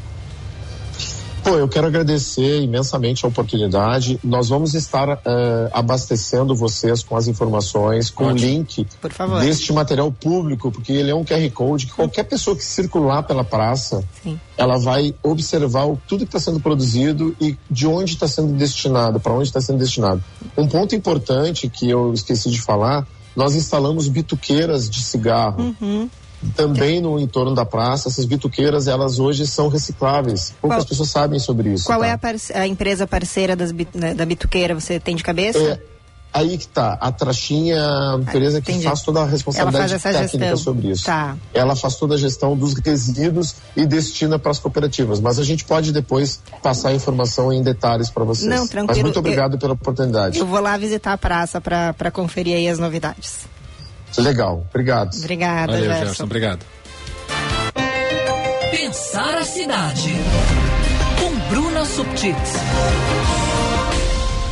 Pô, eu quero agradecer imensamente a oportunidade. Nós vamos estar eh, abastecendo vocês com as informações, com o link deste material público, porque ele é um QR Code que qualquer pessoa que circular pela praça, ela vai observar o, tudo que está sendo produzido e de onde está sendo destinado, para onde está sendo destinado. Um ponto importante que eu esqueci de falar, nós instalamos bituqueiras de cigarro. Uhum. Também no entorno da praça, essas bituqueiras, elas hoje são recicláveis. Poucas Qual- pessoas sabem sobre isso. Qual tá? é a, parce- a empresa parceira das né, da bituqueira? Você tem de cabeça? É, aí que tá. A Traxinha é uma empresa que entendi. faz toda a responsabilidade técnica gestão. sobre isso. Tá. Ela faz toda a gestão dos resíduos e destina para as cooperativas. Mas a gente pode depois passar a informação em detalhes para vocês. Não, tranquilo. Mas muito obrigado pela oportunidade. Eu vou lá visitar a praça para conferir aí as novidades. Legal, obrigado. Obrigada, Valeu, Gerson. Gerson. Obrigado. Pensar a cidade. Com Bruna Subtits.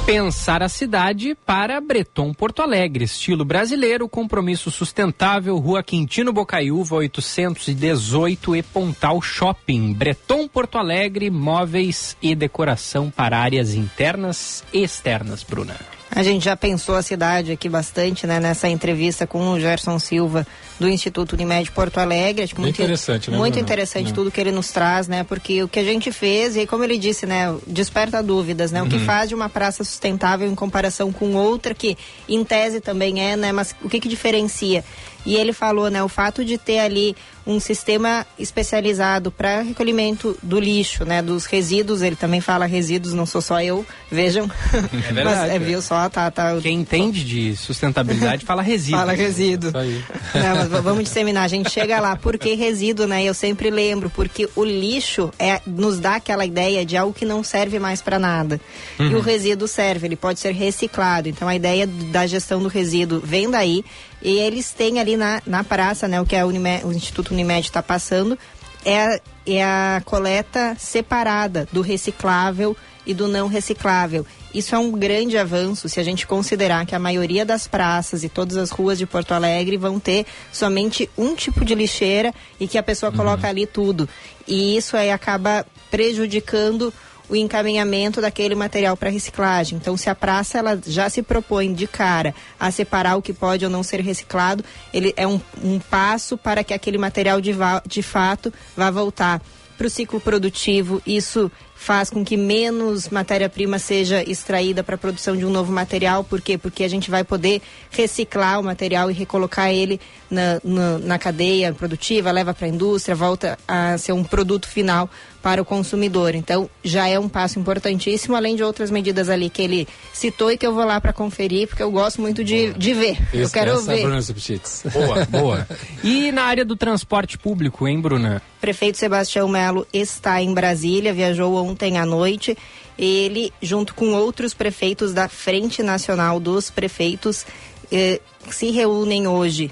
Pensar a cidade para Breton Porto Alegre, estilo brasileiro, compromisso sustentável, Rua Quintino Bocaiúva 818 e Pontal Shopping. Breton Porto Alegre, móveis e decoração para áreas internas e externas, Bruna. A gente já pensou a cidade aqui bastante, né, nessa entrevista com o Gerson Silva do Instituto Unimed Porto Alegre. Acho muito interessante, né, Muito Bruno? interessante É. tudo que ele nos traz, né? Porque o que a gente fez, e aí, como ele disse, né, desperta dúvidas, né? O que Uhum. faz de uma praça sustentável em comparação com outra que em tese também é, né, mas o que que diferencia? E ele falou, né, o fato de ter ali um sistema especializado para recolhimento do lixo, né, dos resíduos, ele também fala resíduos, não sou só eu, vejam. É verdade. Mas, é, viu só, tá, tá. Quem entende de sustentabilidade fala resíduo. Fala resíduo. Não, mas vamos disseminar. A gente chega lá. Por que resíduo, né? Eu sempre lembro, porque o lixo é, nos dá aquela ideia de algo que não serve mais para nada. E Uhum. o resíduo serve, ele pode ser reciclado. Então a ideia da gestão do resíduo vem daí. E eles têm ali na, na praça, né? O que a Unimed- o Instituto Unimed está passando, é, a- é a coleta separada do reciclável e do não reciclável. Isso é um grande avanço se a gente considerar que a maioria das praças e todas as ruas de Porto Alegre vão ter somente um tipo de lixeira e que a pessoa coloca ali tudo. E isso aí acaba prejudicando o encaminhamento daquele material para reciclagem. Então, se a praça ela já se propõe de cara a separar o que pode ou não ser reciclado, ele é um, um passo para que aquele material de, de fato vá voltar para o ciclo produtivo. Isso faz com que menos matéria-prima seja extraída para a produção de um novo material. Por quê? Porque a gente vai poder reciclar o material e recolocar ele na, na, na cadeia produtiva, leva para a indústria, volta a ser um produto final para o consumidor. Então, já é um passo importantíssimo, além de outras medidas ali que ele citou e que eu vou lá para conferir, porque eu gosto muito de, de ver. eu Esse- quero é ver. Bruna Subtits. Boa, boa. E na área do transporte público, hein, Bruna? Prefeito Sebastião Melo está em Brasília, viajou ontem à noite. Ele, junto com outros prefeitos da Frente Nacional dos Prefeitos, eh, se reúnem hoje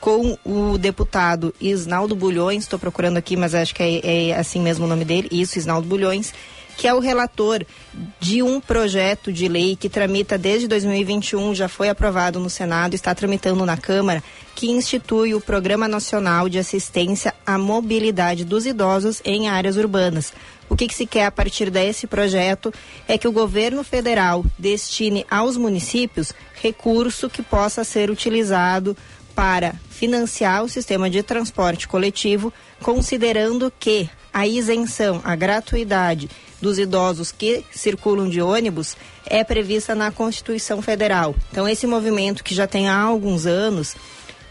com o deputado Isnaldo Bulhões, estou procurando aqui, mas acho que é, é assim mesmo o nome dele, isso, Isnaldo Bulhões, que é o relator de um projeto de lei que tramita desde 2021, já foi aprovado no Senado, está tramitando na Câmara, que institui o Programa Nacional de Assistência à Mobilidade dos Idosos em áreas urbanas. O que, que se quer a partir desse projeto é que o governo federal destine aos municípios recurso que possa ser utilizado para financiar o sistema de transporte coletivo, considerando que a isenção, a gratuidade dos idosos que circulam de ônibus é prevista na Constituição Federal. Então, esse movimento que já tem há alguns anos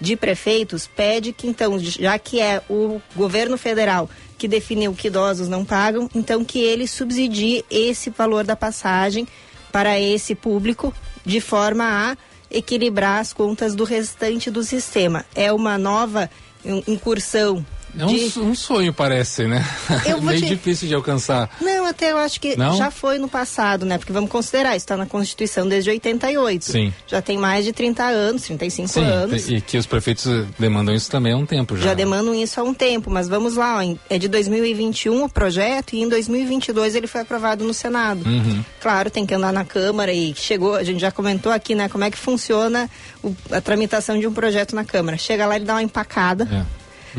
de prefeitos pede que, então, já que é o governo federal que definiu que idosos não pagam, então que ele subsidie esse valor da passagem para esse público de forma a equilibrar as contas do restante do sistema. É uma nova in- incursão É um, de... um sonho, parece, né? Eu vou Meio te- difícil de alcançar. Não, até eu acho que Não? já foi no passado, né? Porque vamos considerar, isso está na Constituição desde 88. Sim. Já tem mais de 30 anos, 35 Sim, anos. e que os prefeitos demandam isso também há um tempo já. Já demandam isso há um tempo, mas vamos lá, ó, é de 2021 o projeto e em 2022 ele foi aprovado no Senado. Uhum. Claro, tem que andar na Câmara e chegou, a gente já comentou aqui, né, como é que funciona o- a tramitação de um projeto na Câmara. Chega lá e dá uma empacada.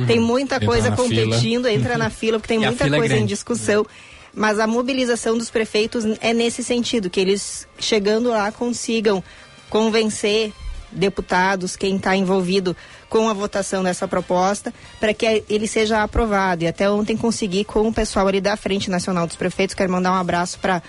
Tem muita Entra coisa competindo, fila. entra na fila, porque tem E muita é coisa em grande. discussão. Mas a mobilização dos prefeitos é nesse sentido, que eles chegando lá consigam convencer deputados, quem está envolvido com a votação dessa proposta, para que ele seja aprovado. E até ontem consegui com o pessoal ali da Frente Nacional dos Prefeitos, quero mandar um abraço para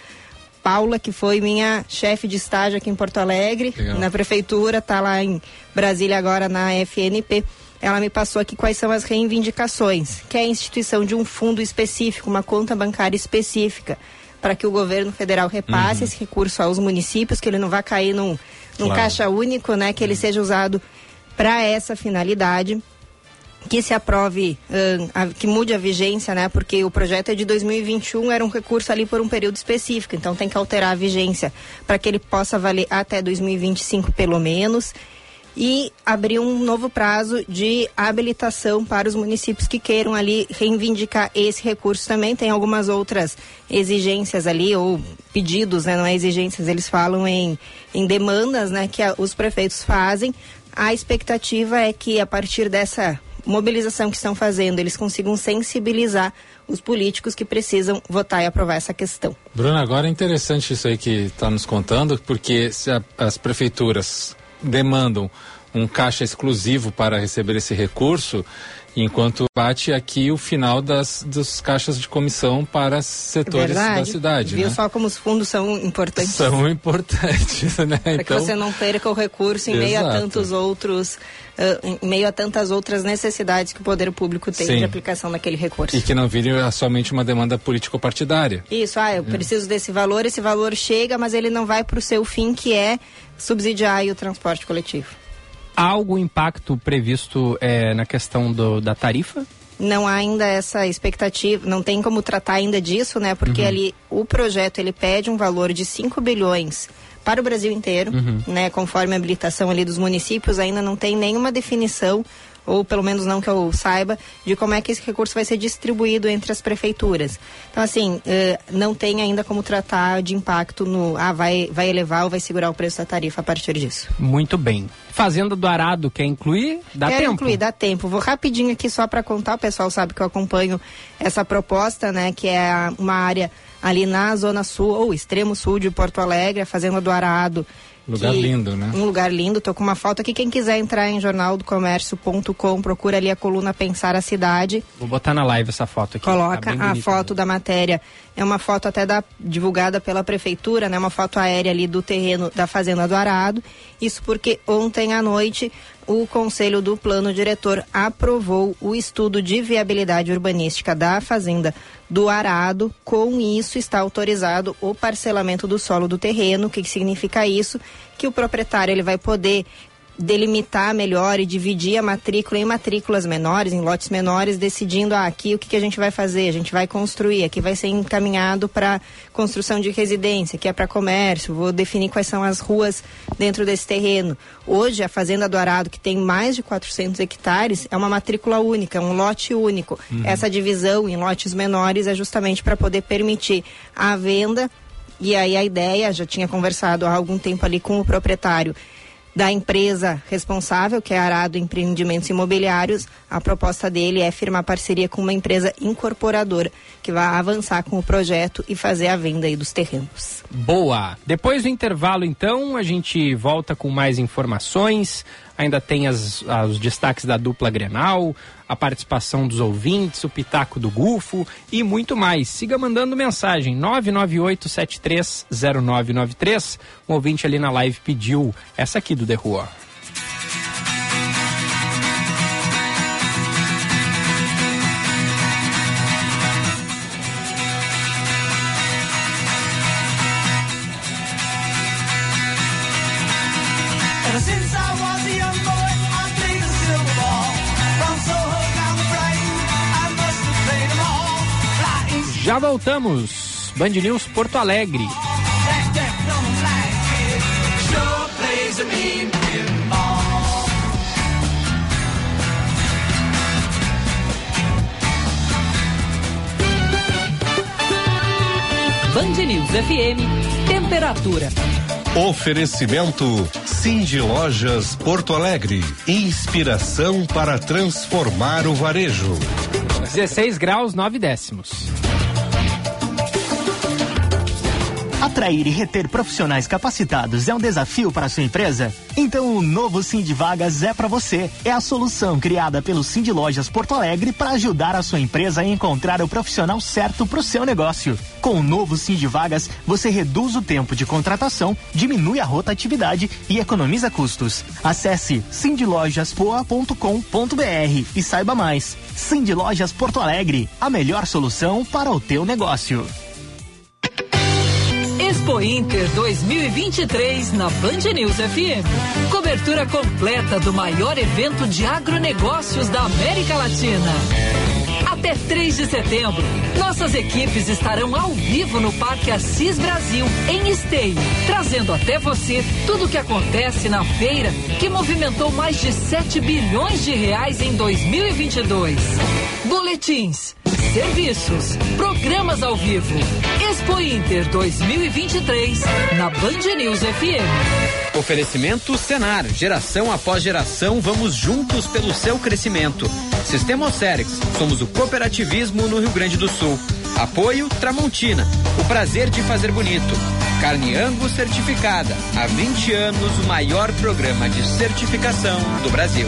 Paula, que foi minha chefe de estágio aqui em Porto Alegre, Legal. na prefeitura, está lá em Brasília agora na FNP. Ela me passou aqui quais são as reivindicações, que é a instituição de um fundo específico, uma conta bancária específica, para que o governo federal repasse Uhum. esse recurso aos municípios, que ele não vai cair num, num Claro. caixa único, né? Que ele seja usado para essa finalidade que se aprove, ahn, a- que mude a vigência, né? Porque o projeto é de 2021, era um recurso ali por um período específico, então tem que alterar a vigência para que ele possa valer até 2025 pelo menos e abrir um novo prazo de habilitação para os municípios que queiram ali reivindicar esse recurso também. Tem algumas outras exigências ali, ou pedidos, né? Não é exigências, eles falam em, em demandas, né? Que a- os prefeitos fazem. A expectativa é que a partir dessa mobilização que estão fazendo, eles consigam sensibilizar os políticos que precisam votar e aprovar essa questão. Bruna, agora é interessante isso aí que está nos contando, porque se a- as prefeituras demandam um caixa exclusivo para receber esse recurso, enquanto bate aqui o final das dos caixas de comissão para setores da cidade. Viu né? só como os fundos são importantes? São importantes, né? Para que Então, você não perca o recurso em meio a Exato. tantos outros, ah, em meio a tantas outras necessidades que o poder público tem Sim. de aplicação daquele recurso. e que não vire somente uma demanda político-partidária. Isso, ah, eu preciso desse valor, esse valor chega, mas ele não vai para o seu fim, que é subsidiar o transporte coletivo. Há algum impacto previsto eh, na questão do- da tarifa? Não há ainda essa expectativa, não tem como tratar ainda disso, né? Porque Uhum. ali o projeto ele pede um valor de 5 bilhões para o Brasil inteiro, Uhum. né? Conforme a habilitação ali dos municípios, ainda não tem nenhuma definição ou pelo menos não que eu saiba, de como é que esse recurso vai ser distribuído entre as prefeituras. Então, assim, eh, não tem ainda como tratar de impacto no, ah, vai, vai elevar ou vai segurar o preço da tarifa a partir disso. Muito bem. Fazenda do Arado quer incluir? Dá Quero tempo? incluir, dá tempo. Vou rapidinho aqui só para contar, o pessoal sabe que eu acompanho essa proposta, né, que é uma área ali na zona sul ou extremo sul de Porto Alegre, a Fazenda do Arado. Lugar que- lindo, né? Um lugar lindo, tô com uma foto aqui. Quem quiser entrar em jornaldocomércio.com, procura ali a coluna Pensar a Cidade. Vou botar na live essa foto aqui. Coloca Tá a foto da matéria. É uma foto até da, divulgada pela prefeitura, né? Uma foto aérea ali do terreno da Fazenda do Arado. Isso porque ontem à noite o Conselho do Plano Diretor aprovou o estudo de viabilidade urbanística da Fazenda do Arado. Com isso está autorizado o parcelamento do solo do terreno. O que, que significa isso? Que o proprietário ele vai poder delimitar melhor e dividir a matrícula em matrículas menores, em lotes menores, decidindo ah, aqui o que, que a gente vai fazer, a gente vai construir, aqui vai ser encaminhado para construção de residência, aqui é para comércio, vou definir quais são as ruas dentro desse terreno. Hoje, a Fazenda do Arado, que tem mais de 400 hectares, é uma matrícula única, um lote único. Uhum. Essa divisão em lotes menores é justamente para poder permitir a venda e aí a ideia, já tinha conversado há algum tempo ali com o proprietário da empresa responsável, que é Arado Empreendimentos Imobiliários. A proposta dele é firmar parceria com uma empresa incorporadora que vai avançar com o projeto e fazer a venda aí dos terrenos. Boa. Depois do intervalo, então, a gente volta com mais informações. Ainda tem as, as- os destaques da dupla Grenal, a participação dos ouvintes, o pitaco do Gufo e muito mais. Siga mandando mensagem 998730993. Um ouvinte ali na live pediu essa aqui do The Rua. Voltamos. Band News Porto Alegre. Band News FM, temperatura. Oferecimento Cindy Lojas Porto Alegre. Inspiração para transformar o varejo. 16 graus, 9 décimos. Atrair e reter profissionais capacitados é um desafio para sua empresa? Então o novo Cindy Vagas é para você. É a solução criada pelo Cindy Lojas Porto Alegre para ajudar a sua empresa a encontrar o profissional certo para o seu negócio. Com o novo Cindy Vagas, você reduz o tempo de contratação, diminui a rotatividade e economiza custos. Acesse cindylojaspoa.com.br e saiba mais. Cindy Lojas Porto Alegre, a melhor solução para o teu negócio. Expo Inter 2023 na Band News FM. Cobertura completa do maior evento de agronegócios da América Latina. Até 3 de setembro, nossas equipes estarão ao vivo no Parque Assis Brasil, em Esteio, trazendo até você tudo o que acontece na feira que movimentou mais de 7 bilhões de reais em 2022. Boletins, serviços, programas ao vivo. Expo Inter 2023 na Band News FM. Oferecimento Senar, geração após geração, vamos juntos pelo seu crescimento. Sistema Ocerex, somos o cooperativismo no Rio Grande do Sul. Apoio Tramontina, o prazer de fazer bonito. Carne Angus certificada, há 20 anos o maior programa de certificação do Brasil.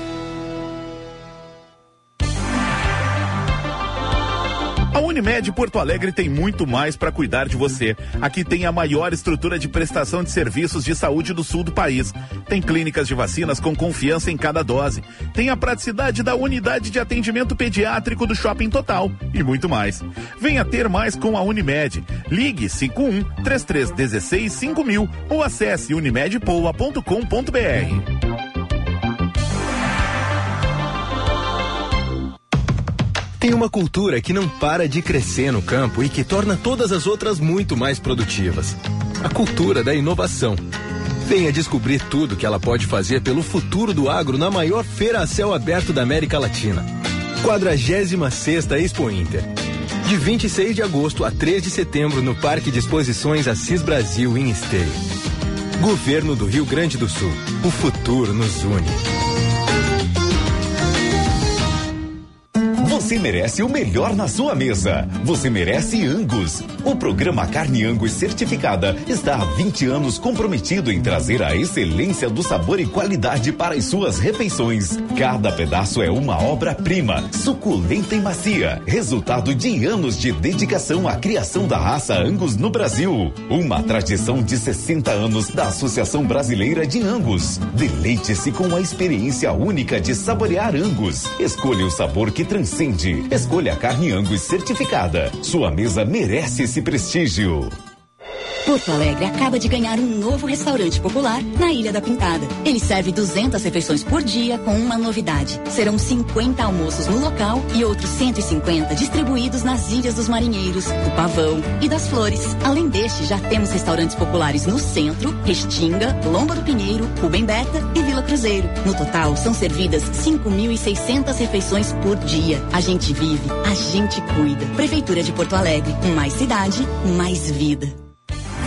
A Unimed Porto Alegre tem muito mais para cuidar de você. Aqui tem a maior estrutura de prestação de serviços de saúde do sul do país. Tem clínicas de vacinas com confiança em cada dose. Tem a praticidade da unidade de atendimento pediátrico do Shopping Total e muito mais. Venha ter mais com a Unimed. Ligue 51 3316 5000 ou acesse unimedpoa.com.br. Tem uma cultura que não para de crescer no campo e que torna todas as outras muito mais produtivas. A cultura da inovação. Venha descobrir tudo que ela pode fazer pelo futuro do agro na maior feira a céu aberto da América Latina. 46 Expo Inter. De 26 de agosto a 3 de setembro no Parque de Exposições Assis Brasil em Esteio. Governo do Rio Grande do Sul. O futuro nos une. Você merece o melhor na sua mesa. Você merece Angus. O programa Carne Angus Certificada está há 20 anos comprometido em trazer a excelência do sabor e qualidade para as suas refeições. Cada pedaço é uma obra-prima, suculenta e macia, resultado de anos de dedicação à criação da raça Angus no Brasil. Uma tradição de 60 anos da Associação Brasileira de Angus. Deleite-se com a experiência única de saborear Angus. Escolha o sabor que transcende Escolha a carne Angus certificada. Sua mesa merece esse prestígio. Porto Alegre acaba de ganhar um novo restaurante popular na Ilha da Pintada. Ele serve 200 refeições por dia com uma novidade. Serão 50 almoços no local e outros 150 distribuídos nas Ilhas dos Marinheiros, do Pavão e das Flores. Além deste, já temos restaurantes populares no centro, Restinga, Lomba do Pinheiro, Rubem Beta e Vila Cruzeiro. No total, são servidas 5.600 refeições por dia. A gente vive, a gente cuida. Prefeitura de Porto Alegre, mais cidade, mais vida.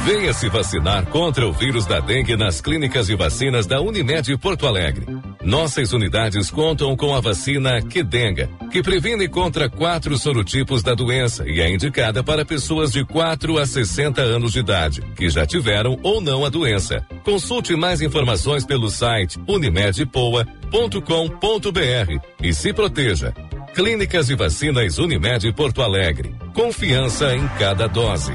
Venha se vacinar contra o vírus da dengue nas clínicas de vacinas da Unimed Porto Alegre. Nossas unidades contam com a vacina Quedenga, que previne contra quatro sorotipos da doença e é indicada para pessoas de 4 a 60 anos de idade, que já tiveram ou não a doença. Consulte mais informações pelo site unimedpoa.com.br e se proteja. Clínicas de Vacinas Unimed Porto Alegre. Confiança em cada dose.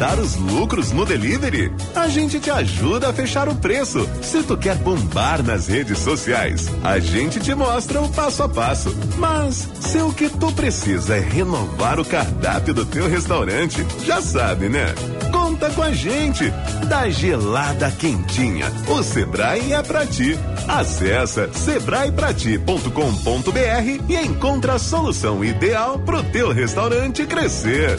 Aumentar os lucros no delivery? A gente te ajuda a fechar o preço. Se tu quer bombar nas redes sociais, a gente te mostra o passo a passo. Mas se o que tu precisa é renovar o cardápio do teu restaurante, já sabe, né? Conta com a gente. Da gelada quentinha. O Sebrae é pra ti. Acesse sebraeprati.com.br e encontra a solução ideal pro teu restaurante crescer.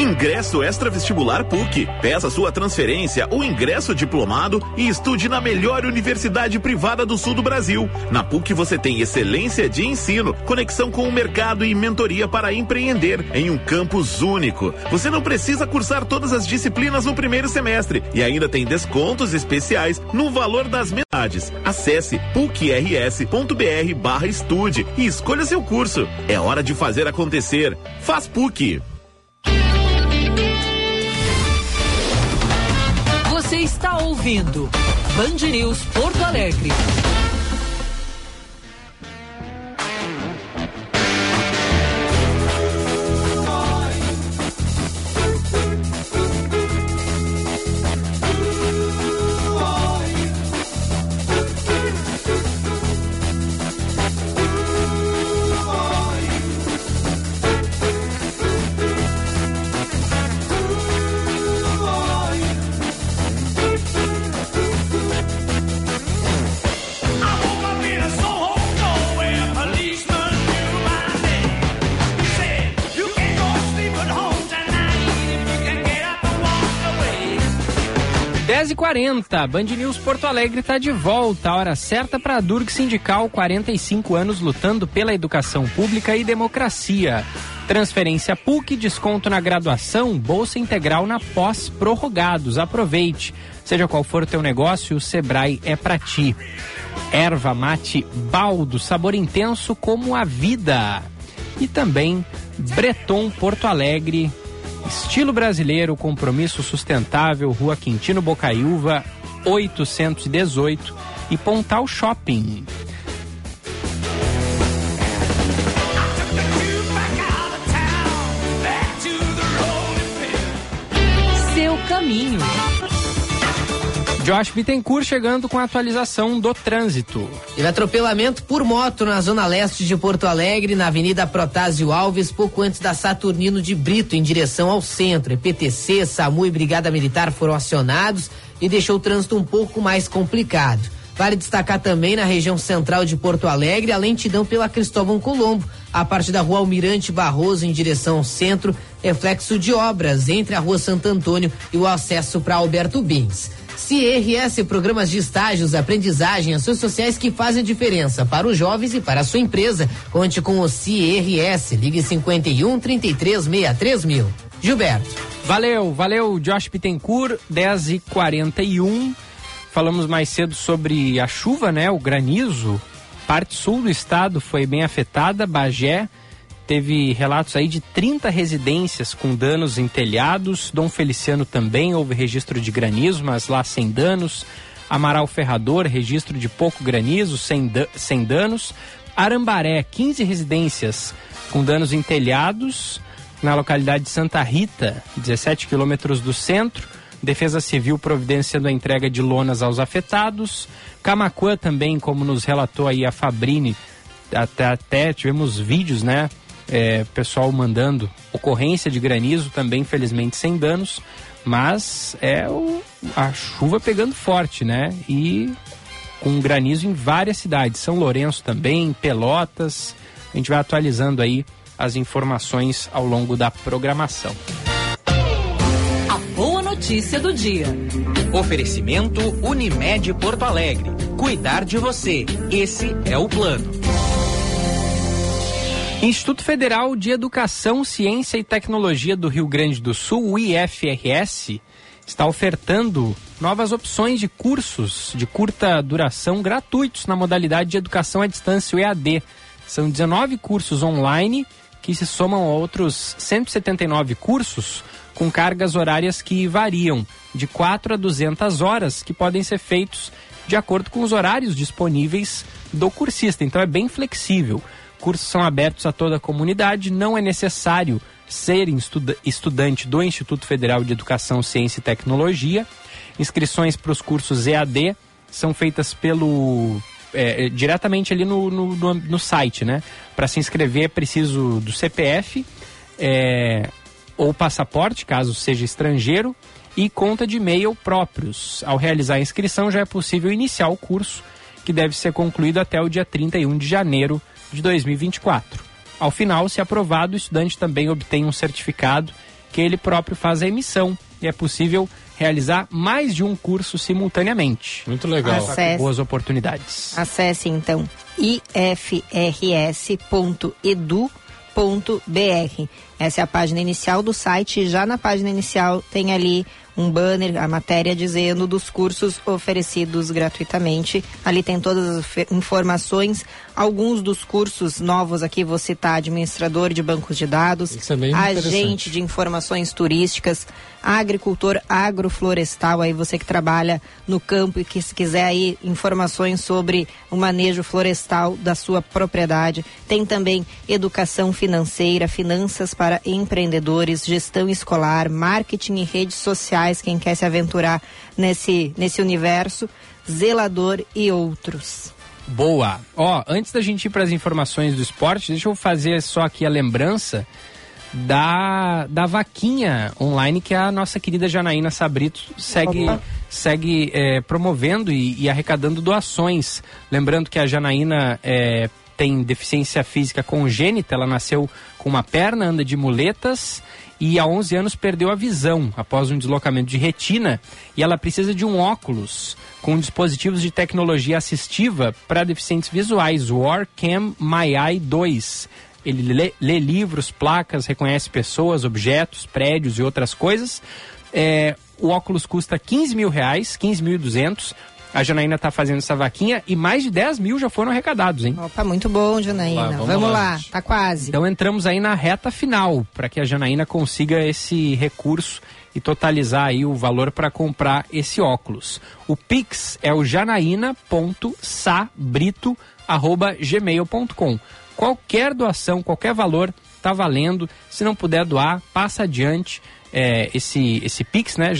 Ingresso extra vestibular PUC. Peça sua transferência ou ingresso diplomado e estude na melhor universidade privada do sul do Brasil. Na PUC você tem excelência de ensino, conexão com o mercado e mentoria para empreender em um campus único. Você não precisa cursar todas as disciplinas no primeiro semestre e ainda tem descontos especiais no valor das metades. Acesse pucrs.br/estude e escolha seu curso. É hora de fazer acontecer. Faz PUC. Você está ouvindo Band News Porto Alegre. 10h40, Band News Porto Alegre está de volta. A hora certa para a Durg Sindical, 45 anos lutando pela educação pública e democracia. Transferência PUC, desconto na graduação, bolsa integral na pós prorrogados. Aproveite. Seja qual for o teu negócio, o Sebrae é para ti. Erva mate baldo, sabor intenso como a vida. E também Breton Porto Alegre, Estilo brasileiro, compromisso sustentável, Rua Quintino Bocaiúva, 818 e Pontal Shopping. Seu caminho. Josh Bittencourt chegando com a atualização do trânsito. Teve atropelamento por moto na zona leste de Porto Alegre, na Avenida Protásio Alves, pouco antes da Saturnino de Brito, em direção ao centro. EPTC, SAMU e Brigada Militar foram acionados e deixou o trânsito um pouco mais complicado. Vale destacar também na região central de Porto Alegre a lentidão pela Cristóvão Colombo, a parte da rua Almirante Barroso em direção ao centro, reflexo de obras entre a rua Santo Antônio e o acesso para Alberto Bins. CIRS, programas de estágios, aprendizagem, ações sociais que fazem diferença para os jovens e para a sua empresa. Conte com o CIRS. Ligue 51 33 63 mil. Gilberto. Valeu, valeu, Josh Bittencourt, 10 e 41 Falamos mais cedo sobre a chuva, né? O granizo. Parte sul do estado foi bem afetada, Bagé teve relatos aí de 30 residências com danos em telhados. Dom Feliciano também houve registro de granizo, mas lá sem danos. Amaral Ferrador, registro de pouco granizo, sem, da sem danos. Arambaré, 15 residências com danos em telhados. Na localidade de Santa Rita, 17 quilômetros do centro. Defesa Civil providenciando a entrega de lonas aos afetados. Camacuã também, como nos relatou aí a Fabrini, até, até tivemos vídeos, né? É, pessoal mandando ocorrência de granizo, também felizmente sem danos, mas é o, a chuva pegando forte, né? E com granizo em várias cidades, São Lourenço também, Pelotas. A gente vai atualizando aí as informações ao longo da programação. A boa notícia do dia. Oferecimento Unimed Porto Alegre. Cuidar de você. Esse é o plano. Instituto Federal de Educação, Ciência e Tecnologia do Rio Grande do Sul, o IFRS, está ofertando novas opções de cursos de curta duração gratuitos na modalidade de educação à distância, o EAD. São 19 cursos online que se somam a outros 179 cursos com cargas horárias que variam de 4 a 200 horas, que podem ser feitos de acordo com os horários disponíveis do cursista. Então é bem flexível. Cursos são abertos a toda a comunidade, não é necessário ser estudante do Instituto Federal de Educação, Ciência e Tecnologia. Inscrições para os cursos EAD são feitas pelo é, diretamente ali no, no, no, no site, né? Para se inscrever é preciso do CPF é, ou passaporte, caso seja estrangeiro, e conta de e-mail próprios. Ao realizar a inscrição, já é possível iniciar o curso, que deve ser concluído até o dia 31 de janeiro de 2024. Ao final, se aprovado, o estudante também obtém um certificado que ele próprio faz a emissão e é possível realizar mais de um curso simultaneamente. Muito legal. Acesse. Boas oportunidades. Acesse então ifrs.edu.br. Essa é a página inicial do site. Já na página inicial tem ali um banner, a matéria dizendo dos cursos oferecidos gratuitamente. Ali tem todas as informações. Alguns dos cursos novos aqui vou citar administrador de bancos de dados, é agente de informações turísticas, agricultor agroflorestal, aí você que trabalha no campo e que se quiser aí informações sobre o manejo florestal da sua propriedade. Tem também educação financeira, finanças para empreendedores, gestão escolar, marketing e redes sociais, quem quer se aventurar nesse, nesse universo, zelador e outros. Boa. Ó, antes da gente ir para as informações do esporte, deixa eu fazer só aqui a lembrança da, da vaquinha online que a nossa querida Janaína Sabrito segue, segue é, promovendo e, e arrecadando doações. Lembrando que a Janaína é, tem deficiência física congênita, ela nasceu com uma perna, anda de muletas e há 11 anos perdeu a visão após um deslocamento de retina e ela precisa de um óculos com dispositivos de tecnologia assistiva para deficientes visuais, o Orcam My Eye 2. Ele lê, lê livros, placas, reconhece pessoas, objetos, prédios e outras coisas. É, o óculos custa 15 mil reais, 15.200. A Janaína está fazendo essa vaquinha e mais de 10 mil já foram arrecadados, hein? Opa, muito bom, Janaína. Vamos lá, vamos vamos lá, lá. tá quase. Então entramos aí na reta final para que a Janaína consiga esse recurso e totalizar aí o valor para comprar esse óculos. O Pix é o janaína.sabrito@gmail.com. Qualquer doação, qualquer valor tá valendo. Se não puder doar, passa adiante é, esse esse Pix, né?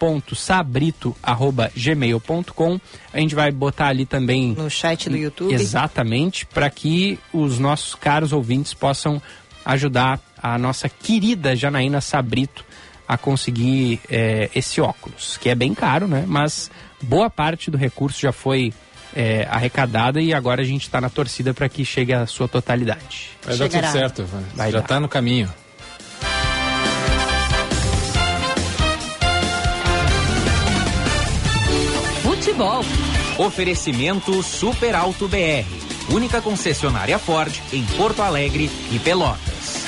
janaína.sabrito@gmail.com. A gente vai botar ali também no chat do YouTube. Exatamente, para que os nossos caros ouvintes possam ajudar a nossa querida Janaína Sabrito a conseguir é, esse óculos, que é bem caro, né? Mas boa parte do recurso já foi é, arrecadada e agora a gente está na torcida para que chegue à sua totalidade. Vai dar tudo certo, vai. Vai já está no caminho. Futebol. Oferecimento Super Alto BR. Única concessionária Ford em Porto Alegre e Pelotas.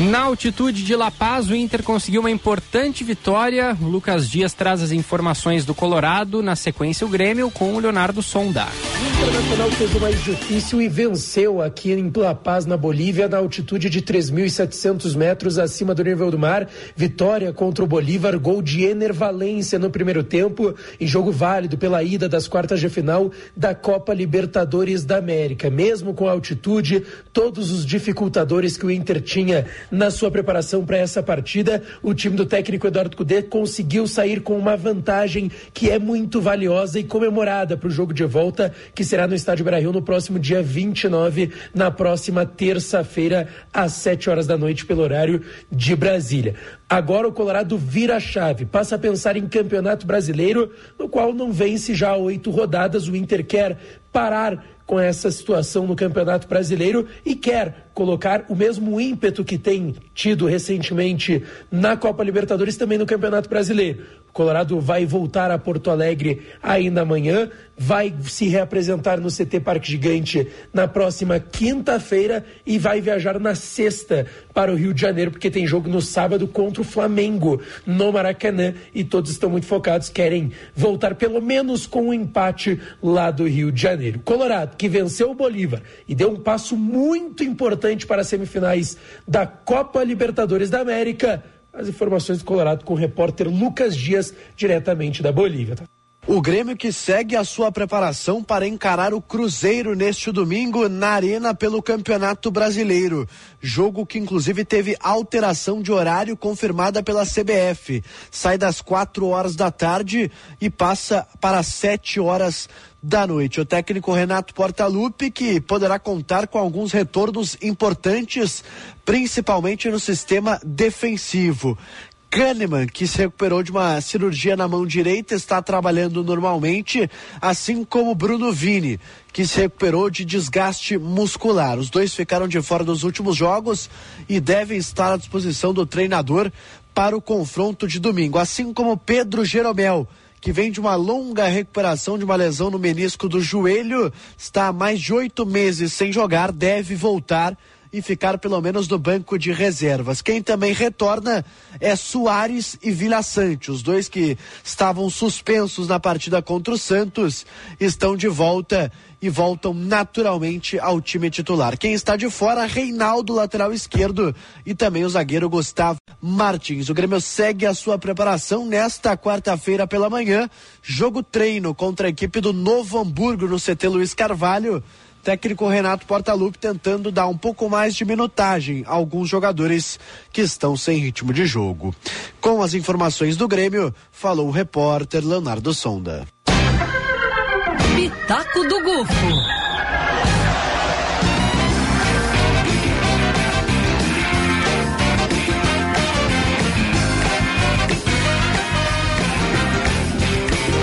Na altitude de La Paz, o Inter conseguiu uma importante vitória. O Lucas Dias traz as informações do Colorado. Na sequência, o Grêmio com o Leonardo Sonda. O Internacional fez o mais difícil e venceu aqui em La Paz, na Bolívia, na altitude de 3.700 metros acima do nível do mar. Vitória contra o Bolívar, gol de Ener Valência no primeiro tempo, em jogo válido pela ida das quartas de final da Copa Libertadores da América. Mesmo com a altitude, todos os dificultadores que o Inter tinha na sua preparação para essa partida, o time do técnico Eduardo Cudê conseguiu sair com uma vantagem que é muito valiosa e comemorada para o jogo de volta, que será no Estádio Beira-Rio no próximo dia 29, na próxima terça-feira, às 7 horas da noite, pelo horário de Brasília. Agora o Colorado vira a chave, passa a pensar em campeonato brasileiro, no qual não vence já oito rodadas. O Inter quer parar com essa situação no Campeonato Brasileiro e quer colocar o mesmo ímpeto que tem tido recentemente na Copa Libertadores também no Campeonato Brasileiro. Colorado vai voltar a Porto Alegre ainda amanhã, vai se reapresentar no CT Parque Gigante na próxima quinta-feira e vai viajar na sexta para o Rio de Janeiro, porque tem jogo no sábado contra o Flamengo no Maracanã e todos estão muito focados, querem voltar pelo menos com um empate lá do Rio de Janeiro. Colorado, que venceu o Bolívar e deu um passo muito importante para as semifinais da Copa Libertadores da América. As informações do Colorado com o repórter Lucas Dias, diretamente da Bolívia. O Grêmio que segue a sua preparação para encarar o Cruzeiro neste domingo na Arena pelo Campeonato Brasileiro. Jogo que inclusive teve alteração de horário confirmada pela CBF. Sai das quatro horas da tarde e passa para sete horas da noite. O técnico Renato Portaluppi, que poderá contar com alguns retornos importantes, principalmente no sistema defensivo. Kahneman, que se recuperou de uma cirurgia na mão direita, está trabalhando normalmente, assim como Bruno Vini, que se recuperou de desgaste muscular. Os dois ficaram de fora dos últimos jogos e devem estar à disposição do treinador para o confronto de domingo, assim como Pedro Jeromel que vem de uma longa recuperação de uma lesão no menisco do joelho, está há mais de oito meses sem jogar, deve voltar e ficar pelo menos no banco de reservas. Quem também retorna é Soares e Vila Sante, os dois que estavam suspensos na partida contra o Santos, estão de volta e voltam naturalmente ao time titular. Quem está de fora, Reinaldo, lateral esquerdo, e também o zagueiro Gustavo Martins. O Grêmio segue a sua preparação nesta quarta-feira pela manhã. Jogo treino contra a equipe do Novo Hamburgo no CT Luiz Carvalho. Técnico Renato Portaluppi tentando dar um pouco mais de minutagem a alguns jogadores que estão sem ritmo de jogo. Com as informações do Grêmio, falou o repórter Leonardo Sonda. Pitaco do Gufo.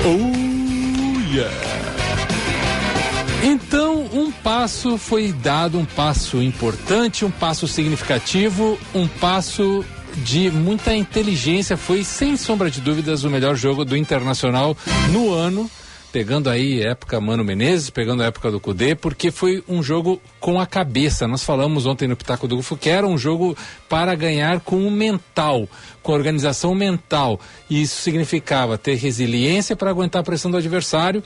Oh, yeah. Então, um passo foi dado, um passo importante, um passo significativo, um passo de muita inteligência. Foi, sem sombra de dúvidas, o melhor jogo do Internacional no ano. Pegando aí época Mano Menezes, pegando a época do Cudê, porque foi um jogo com a cabeça. Nós falamos ontem no Pitaco do Gufo que era um jogo para ganhar com o mental, com a organização mental. E isso significava ter resiliência para aguentar a pressão do adversário.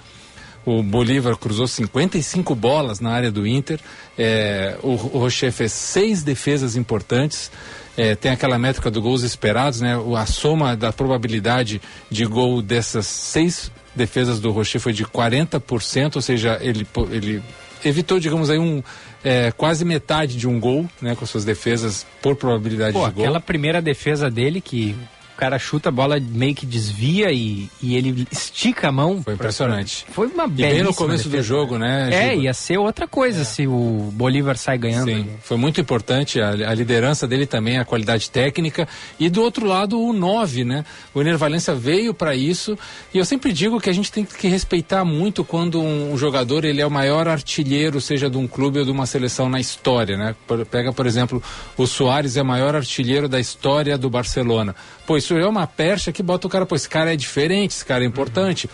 O Bolívar cruzou 55 bolas na área do Inter. É, o, o Rocher fez seis defesas importantes. É, tem aquela métrica do gols esperados, né? A soma da probabilidade de gol dessas seis defesas do Rocher foi de 40%, ou seja, ele, ele evitou, digamos aí, um, é, quase metade de um gol, né? Com suas defesas por probabilidade Pô, de gol. aquela primeira defesa dele que cara chuta a bola meio que desvia e, e ele estica a mão. Foi impressionante. Foi uma E bem no começo do defesa. jogo, né? É, Giba? ia ser outra coisa se o Bolívar sai ganhando. Sim, foi muito importante a, a liderança dele também, a qualidade técnica. E do outro lado, o 9, né? O Ener Valência veio para isso. E eu sempre digo que a gente tem que respeitar muito quando um, jogador ele é o maior artilheiro, seja de um clube ou de uma seleção na história, né? Por- pega, por exemplo, o Soares é o maior artilheiro da história do Barcelona. Pô, isso é uma percha que bota o cara, pô, esse cara é diferente, esse cara é importante.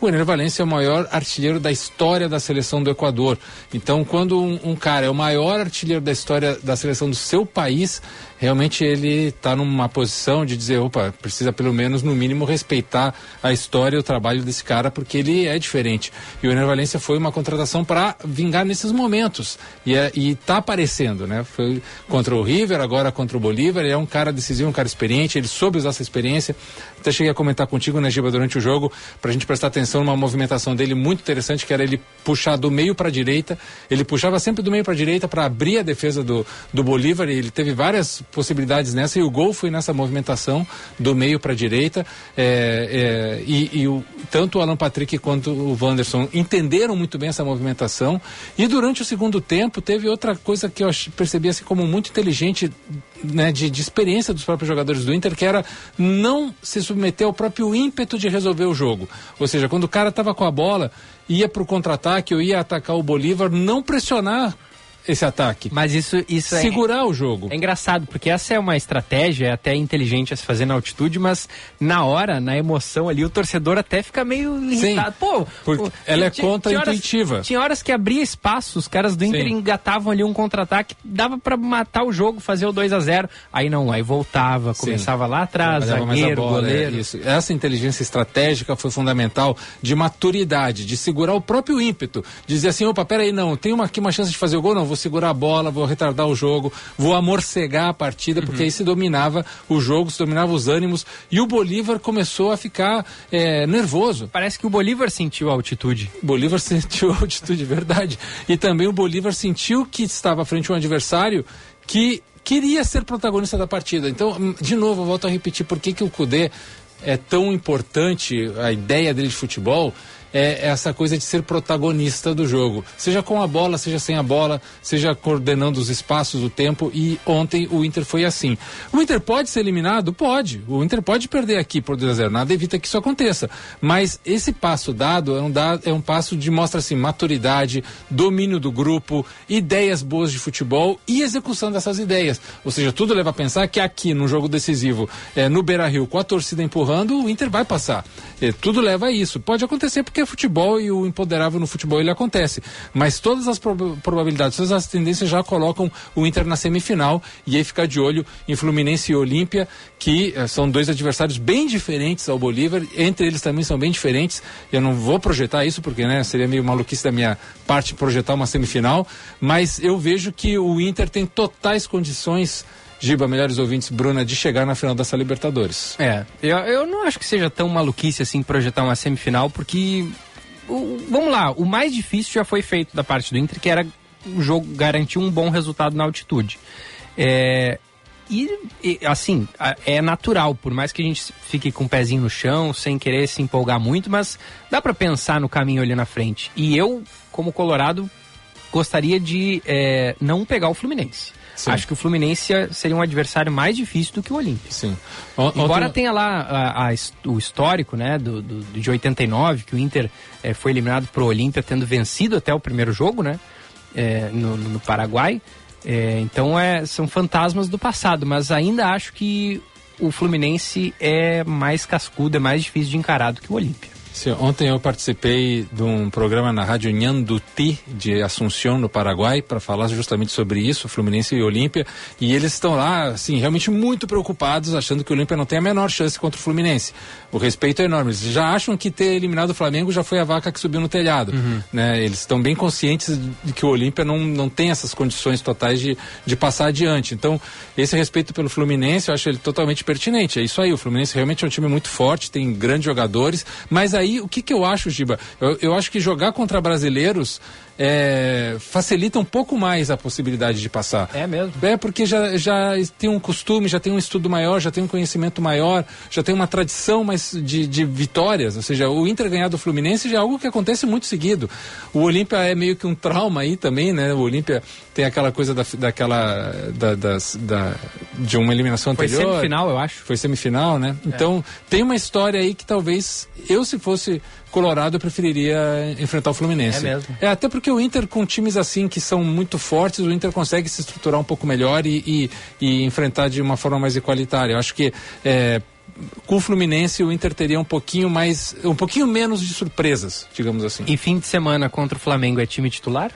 O Ener Valência é o maior artilheiro da história da seleção do Equador. Então, quando um, um cara é o maior artilheiro da história da seleção do seu país, realmente ele está numa posição de dizer, opa, precisa pelo menos, no mínimo, respeitar a história e o trabalho desse cara, porque ele é diferente. E o Ener Valência foi uma contratação para vingar nesses momentos. E é, está aparecendo, né? Foi contra o River, agora contra o Bolívar. Ele é um cara decisivo, um cara experiente, ele soube usar essa experiência. Até cheguei a comentar contigo, né, Giba, durante o jogo, para a gente prestar atenção numa movimentação dele muito interessante, que era ele puxar do meio para a direita. Ele puxava sempre do meio para a direita para abrir a defesa do, do Bolívar. Ele teve várias possibilidades nessa, e o gol foi nessa movimentação do meio para a direita. É, é, e e o, tanto o Alan Patrick quanto o Wanderson entenderam muito bem essa movimentação. E durante o segundo tempo, teve outra coisa que eu percebi assim como muito inteligente né, de, de experiência dos próprios jogadores do Inter, que era não se submeter ao próprio ímpeto de resolver o jogo. Ou seja, quando o cara estava com a bola, ia para o contra-ataque ou ia atacar o Bolívar, não pressionar esse ataque. Mas isso, isso é- Segurar o jogo. É engraçado, porque essa é uma estratégia, é até inteligente a se fazer na altitude, mas na hora, na emoção ali, o torcedor até fica meio irritado. Pô, porque ela é contra-intuitiva. Tinha horas que abria espaço, os caras do Inter Sim. engatavam ali um contra-ataque, dava pra matar o jogo, fazer o 2 a 0 Aí não, aí voltava, Sim. começava lá atrás, a zagueiro, bola, goleiro. é, isso. Essa inteligência estratégica foi fundamental de maturidade, de segurar o próprio ímpeto. Dizer assim, opa, peraí, não, tem uma, aqui uma chance de fazer o gol, não, vou segurar a bola, vou retardar o jogo, vou amorcegar a partida, porque aí se dominava o jogo, se dominava os ânimos, e o Bolívar começou a ficar é, nervoso. Parece que o Bolívar sentiu a altitude. O Bolívar sentiu a altitude, verdade. E também o Bolívar sentiu que estava frente a um adversário que queria ser protagonista da partida. Então, hum, de novo, eu volto a repetir por que, que o Cudê é tão importante, a ideia dele de futebol é essa coisa de ser protagonista do jogo. Seja com a bola, seja sem a bola, seja coordenando os espaços, o tempo. E ontem o Inter foi assim. O Inter pode ser eliminado? Pode. O Inter pode perder aqui por 2 a 0 Nada evita que isso aconteça. Mas esse passo dado é um, é um passo de mostra assim, maturidade, domínio do grupo, ideias boas de futebol e execução dessas ideias. Ou seja, tudo leva a pensar que aqui no jogo decisivo, é, no Beira Rio, com a torcida empurrando, o Inter vai passar. É, tudo leva a isso. Pode acontecer porque é futebol e o empoderável no futebol ele acontece. Mas todas as proba- probabilidades, todas as tendências já colocam o Inter na semifinal e aí ficar de olho em Fluminense e Olímpia, que eh, são dois adversários bem diferentes ao Bolívar, entre eles também são bem diferentes. Eu não vou projetar isso porque né, seria meio maluquice da minha parte projetar uma semifinal, mas eu vejo que o Inter tem totais condições, Giba, melhores ouvintes, Bruna, de chegar na final dessa Libertadores. É, eu, eu não acho que seja tão maluquice assim projetar uma semifinal, porque. o- vamos lá, o mais difícil já foi feito da parte do Inter, que era o jogo garantir um bom resultado na altitude. É, e, e, assim, é natural, por mais que a gente fique com o pezinho no chão, sem querer se empolgar muito, mas dá pra pensar no caminho ali na frente. E eu, como Colorado, gostaria de é, não pegar o Fluminense. Acho que o Fluminense seria um adversário mais difícil do que o Olímpia. Sim. Embora ontem- tenha lá a- a o histórico, né, do, do- de 89, que o Inter eh, foi eliminado pro Olímpia tendo vencido até o primeiro jogo, né, eh, no, no- Paraguai. Eh, então é, são fantasmas do passado, mas ainda acho que o Fluminense é mais cascudo, é mais difícil de encarar do que o Olímpia. Sim, ontem eu participei de um programa na Rádio Nhanduti de Assunção, no Paraguai, para falar justamente sobre isso, Fluminense e Olímpia. E eles estão lá, assim, realmente muito preocupados, achando que o Olímpia não tem a menor chance contra o Fluminense. O respeito é enorme. Eles já acham que ter eliminado o Flamengo já foi a vaca que subiu no telhado. Né? Eles estão bem conscientes de que o Olímpia não, não tem essas condições totais de, de passar adiante. Então, esse respeito pelo Fluminense, eu acho ele totalmente pertinente. É isso aí, o Fluminense realmente é um time muito forte, tem grandes jogadores, mas aí o que, que eu acho, Giba? Eu, eu acho que jogar contra brasileiros é, facilita um pouco mais a possibilidade de passar. É mesmo? É porque já, já tem um costume, já tem um estudo maior, já tem um conhecimento maior, já tem uma tradição mais de, de vitórias. Ou seja, o Inter ganhar do Fluminense já é algo que acontece muito seguido. O Olímpia é meio que um trauma aí também, né? O Olímpia tem aquela coisa da, daquela da, das- da- de uma eliminação Foi anterior. semifinal, eu acho. Foi semifinal, né? Então tem uma história aí que talvez eu, se fosse Colorado, eu preferiria enfrentar o Fluminense. É mesmo. É, até porque o Inter, com times assim que são muito fortes, o Inter consegue se estruturar um pouco melhor e, e, e enfrentar de uma forma mais igualitária. Eu acho que é, com o Fluminense o Inter teria um pouquinho mais, um pouquinho menos de surpresas, digamos assim. E fim de semana contra o Flamengo é time titular?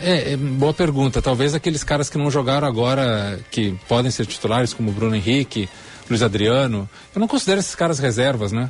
É, é, boa pergunta. Talvez aqueles caras que não jogaram agora, que podem ser titulares, como Bruno Henrique, Luiz Adriano, eu não considero esses caras reservas, né?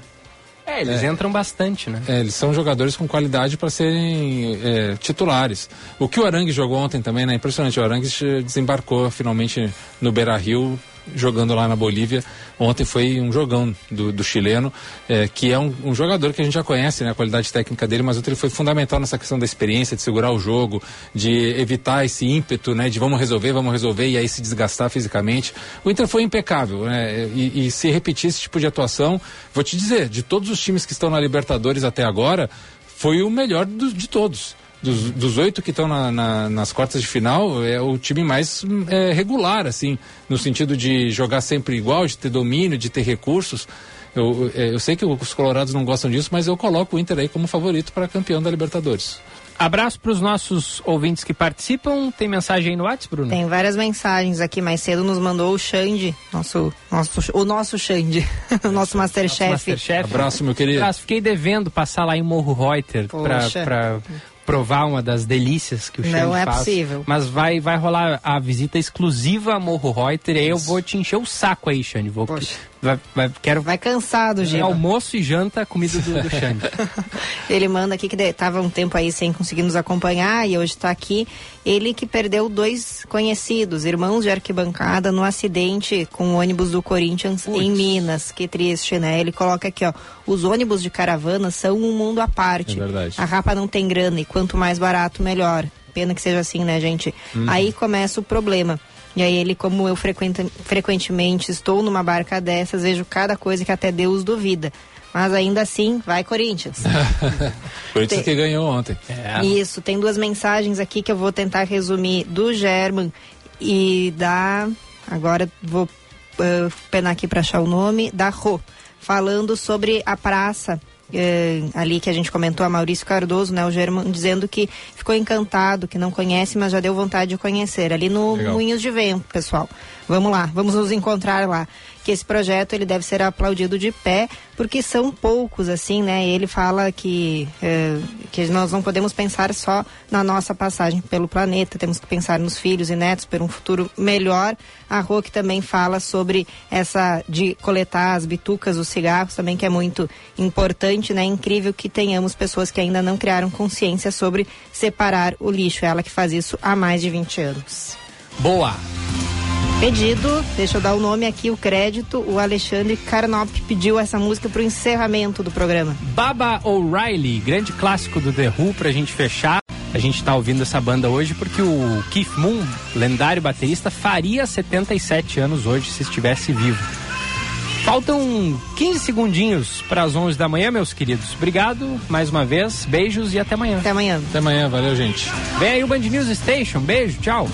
É, eles entram bastante, né? É, eles são jogadores com qualidade para serem é, titulares. O que o Arangue jogou ontem também, né? Impressionante. O Arangue che- desembarcou finalmente no Beira Rio, jogando lá na Bolívia. Ontem foi um jogão do, do chileno, é, que é um, um jogador que a gente já conhece, né? A qualidade técnica dele, mas ontem ele foi fundamental nessa questão da experiência, de segurar o jogo, de evitar esse ímpeto, né? De vamos resolver, vamos resolver e aí se desgastar fisicamente. O Inter foi impecável, né? E, e se repetir esse tipo de atuação, vou te dizer, de todos os times que estão na Libertadores até agora, foi o melhor do- de todos. Dos, dos oito que estão na- na- nas quartas de final, é o time mais é, regular, assim, no sentido de jogar sempre igual, de ter domínio, de ter recursos. Eu, é, eu sei que os colorados não gostam disso, mas eu coloco o Inter aí como favorito para campeão da Libertadores. Abraço para os nossos ouvintes que participam. Tem mensagem aí no WhatsApp, Bruno? Tem várias mensagens aqui. Mais cedo nos mandou o Xande, nosso, nosso, o nosso Xande, o nosso Masterchef. Masterchef. Abraço, meu querido. Abraço. Fiquei devendo passar lá em Morro Reuter pra provar uma das delícias que o Não Xande é faz. possível. Mas vai, vai rolar a visita exclusiva a Morro Reuter e aí eu vou te encher o saco aí, Xande. Vou, vai, vai, quero Vai cansado, Giba. almoço e janta, comida do, do Xande. Ele manda aqui que de- tava um tempo aí sem conseguir nos acompanhar e hoje está aqui. Ele que perdeu dois conhecidos, irmãos de arquibancada, no acidente com o ônibus do Corinthians em Minas. Que triste, né? Ele coloca aqui, ó. Os ônibus de caravana são um mundo à parte. É verdade. A Rapa não tem grana e quanto mais barato, melhor. Pena que seja assim, né, gente? Uhum. Aí começa o problema. E aí ele, como eu frequenta, frequentemente estou numa barca dessas, vejo cada coisa que até Deus duvida. Mas ainda assim, vai Corinthians. Corinthians Tem- que ganhou ontem. Isso, tem duas mensagens aqui que eu vou tentar resumir do German e da. Agora vou eh, penar aqui para achar o nome, da Rô, falando sobre a praça. Eh, ali que a gente comentou, a Maurício Cardoso, né? O German dizendo que ficou encantado, que não conhece, mas já deu vontade de conhecer. Ali no Legal. Moinhos de Vento, pessoal. Vamos lá, vamos nos encontrar lá. Que esse projeto ele deve ser aplaudido de pé, porque são poucos, assim, né? Ele fala que, eh, que nós não podemos pensar só na nossa passagem pelo planeta, temos que pensar nos filhos e netos por um futuro melhor. A Rô que também fala sobre essa de coletar as bitucas, os cigarros, também que é muito importante, né? Incrível que tenhamos pessoas que ainda não criaram consciência sobre separar o lixo. Ela que faz isso há mais de 20 anos. Boa! Pedido, deixa eu dar o nome aqui, o crédito, o Alexandre Carnop pediu essa música para o encerramento do programa. Baba O'Reilly, grande clássico do The Who pra gente fechar. A gente tá ouvindo essa banda hoje porque o Keith Moon, lendário baterista, faria 77 anos hoje se estivesse vivo. Faltam 15 segundinhos para as 11 da manhã, meus queridos. Obrigado mais uma vez, beijos e até amanhã. Até amanhã. Até amanhã, valeu, gente. Vem aí o Band News Station, beijo, tchau.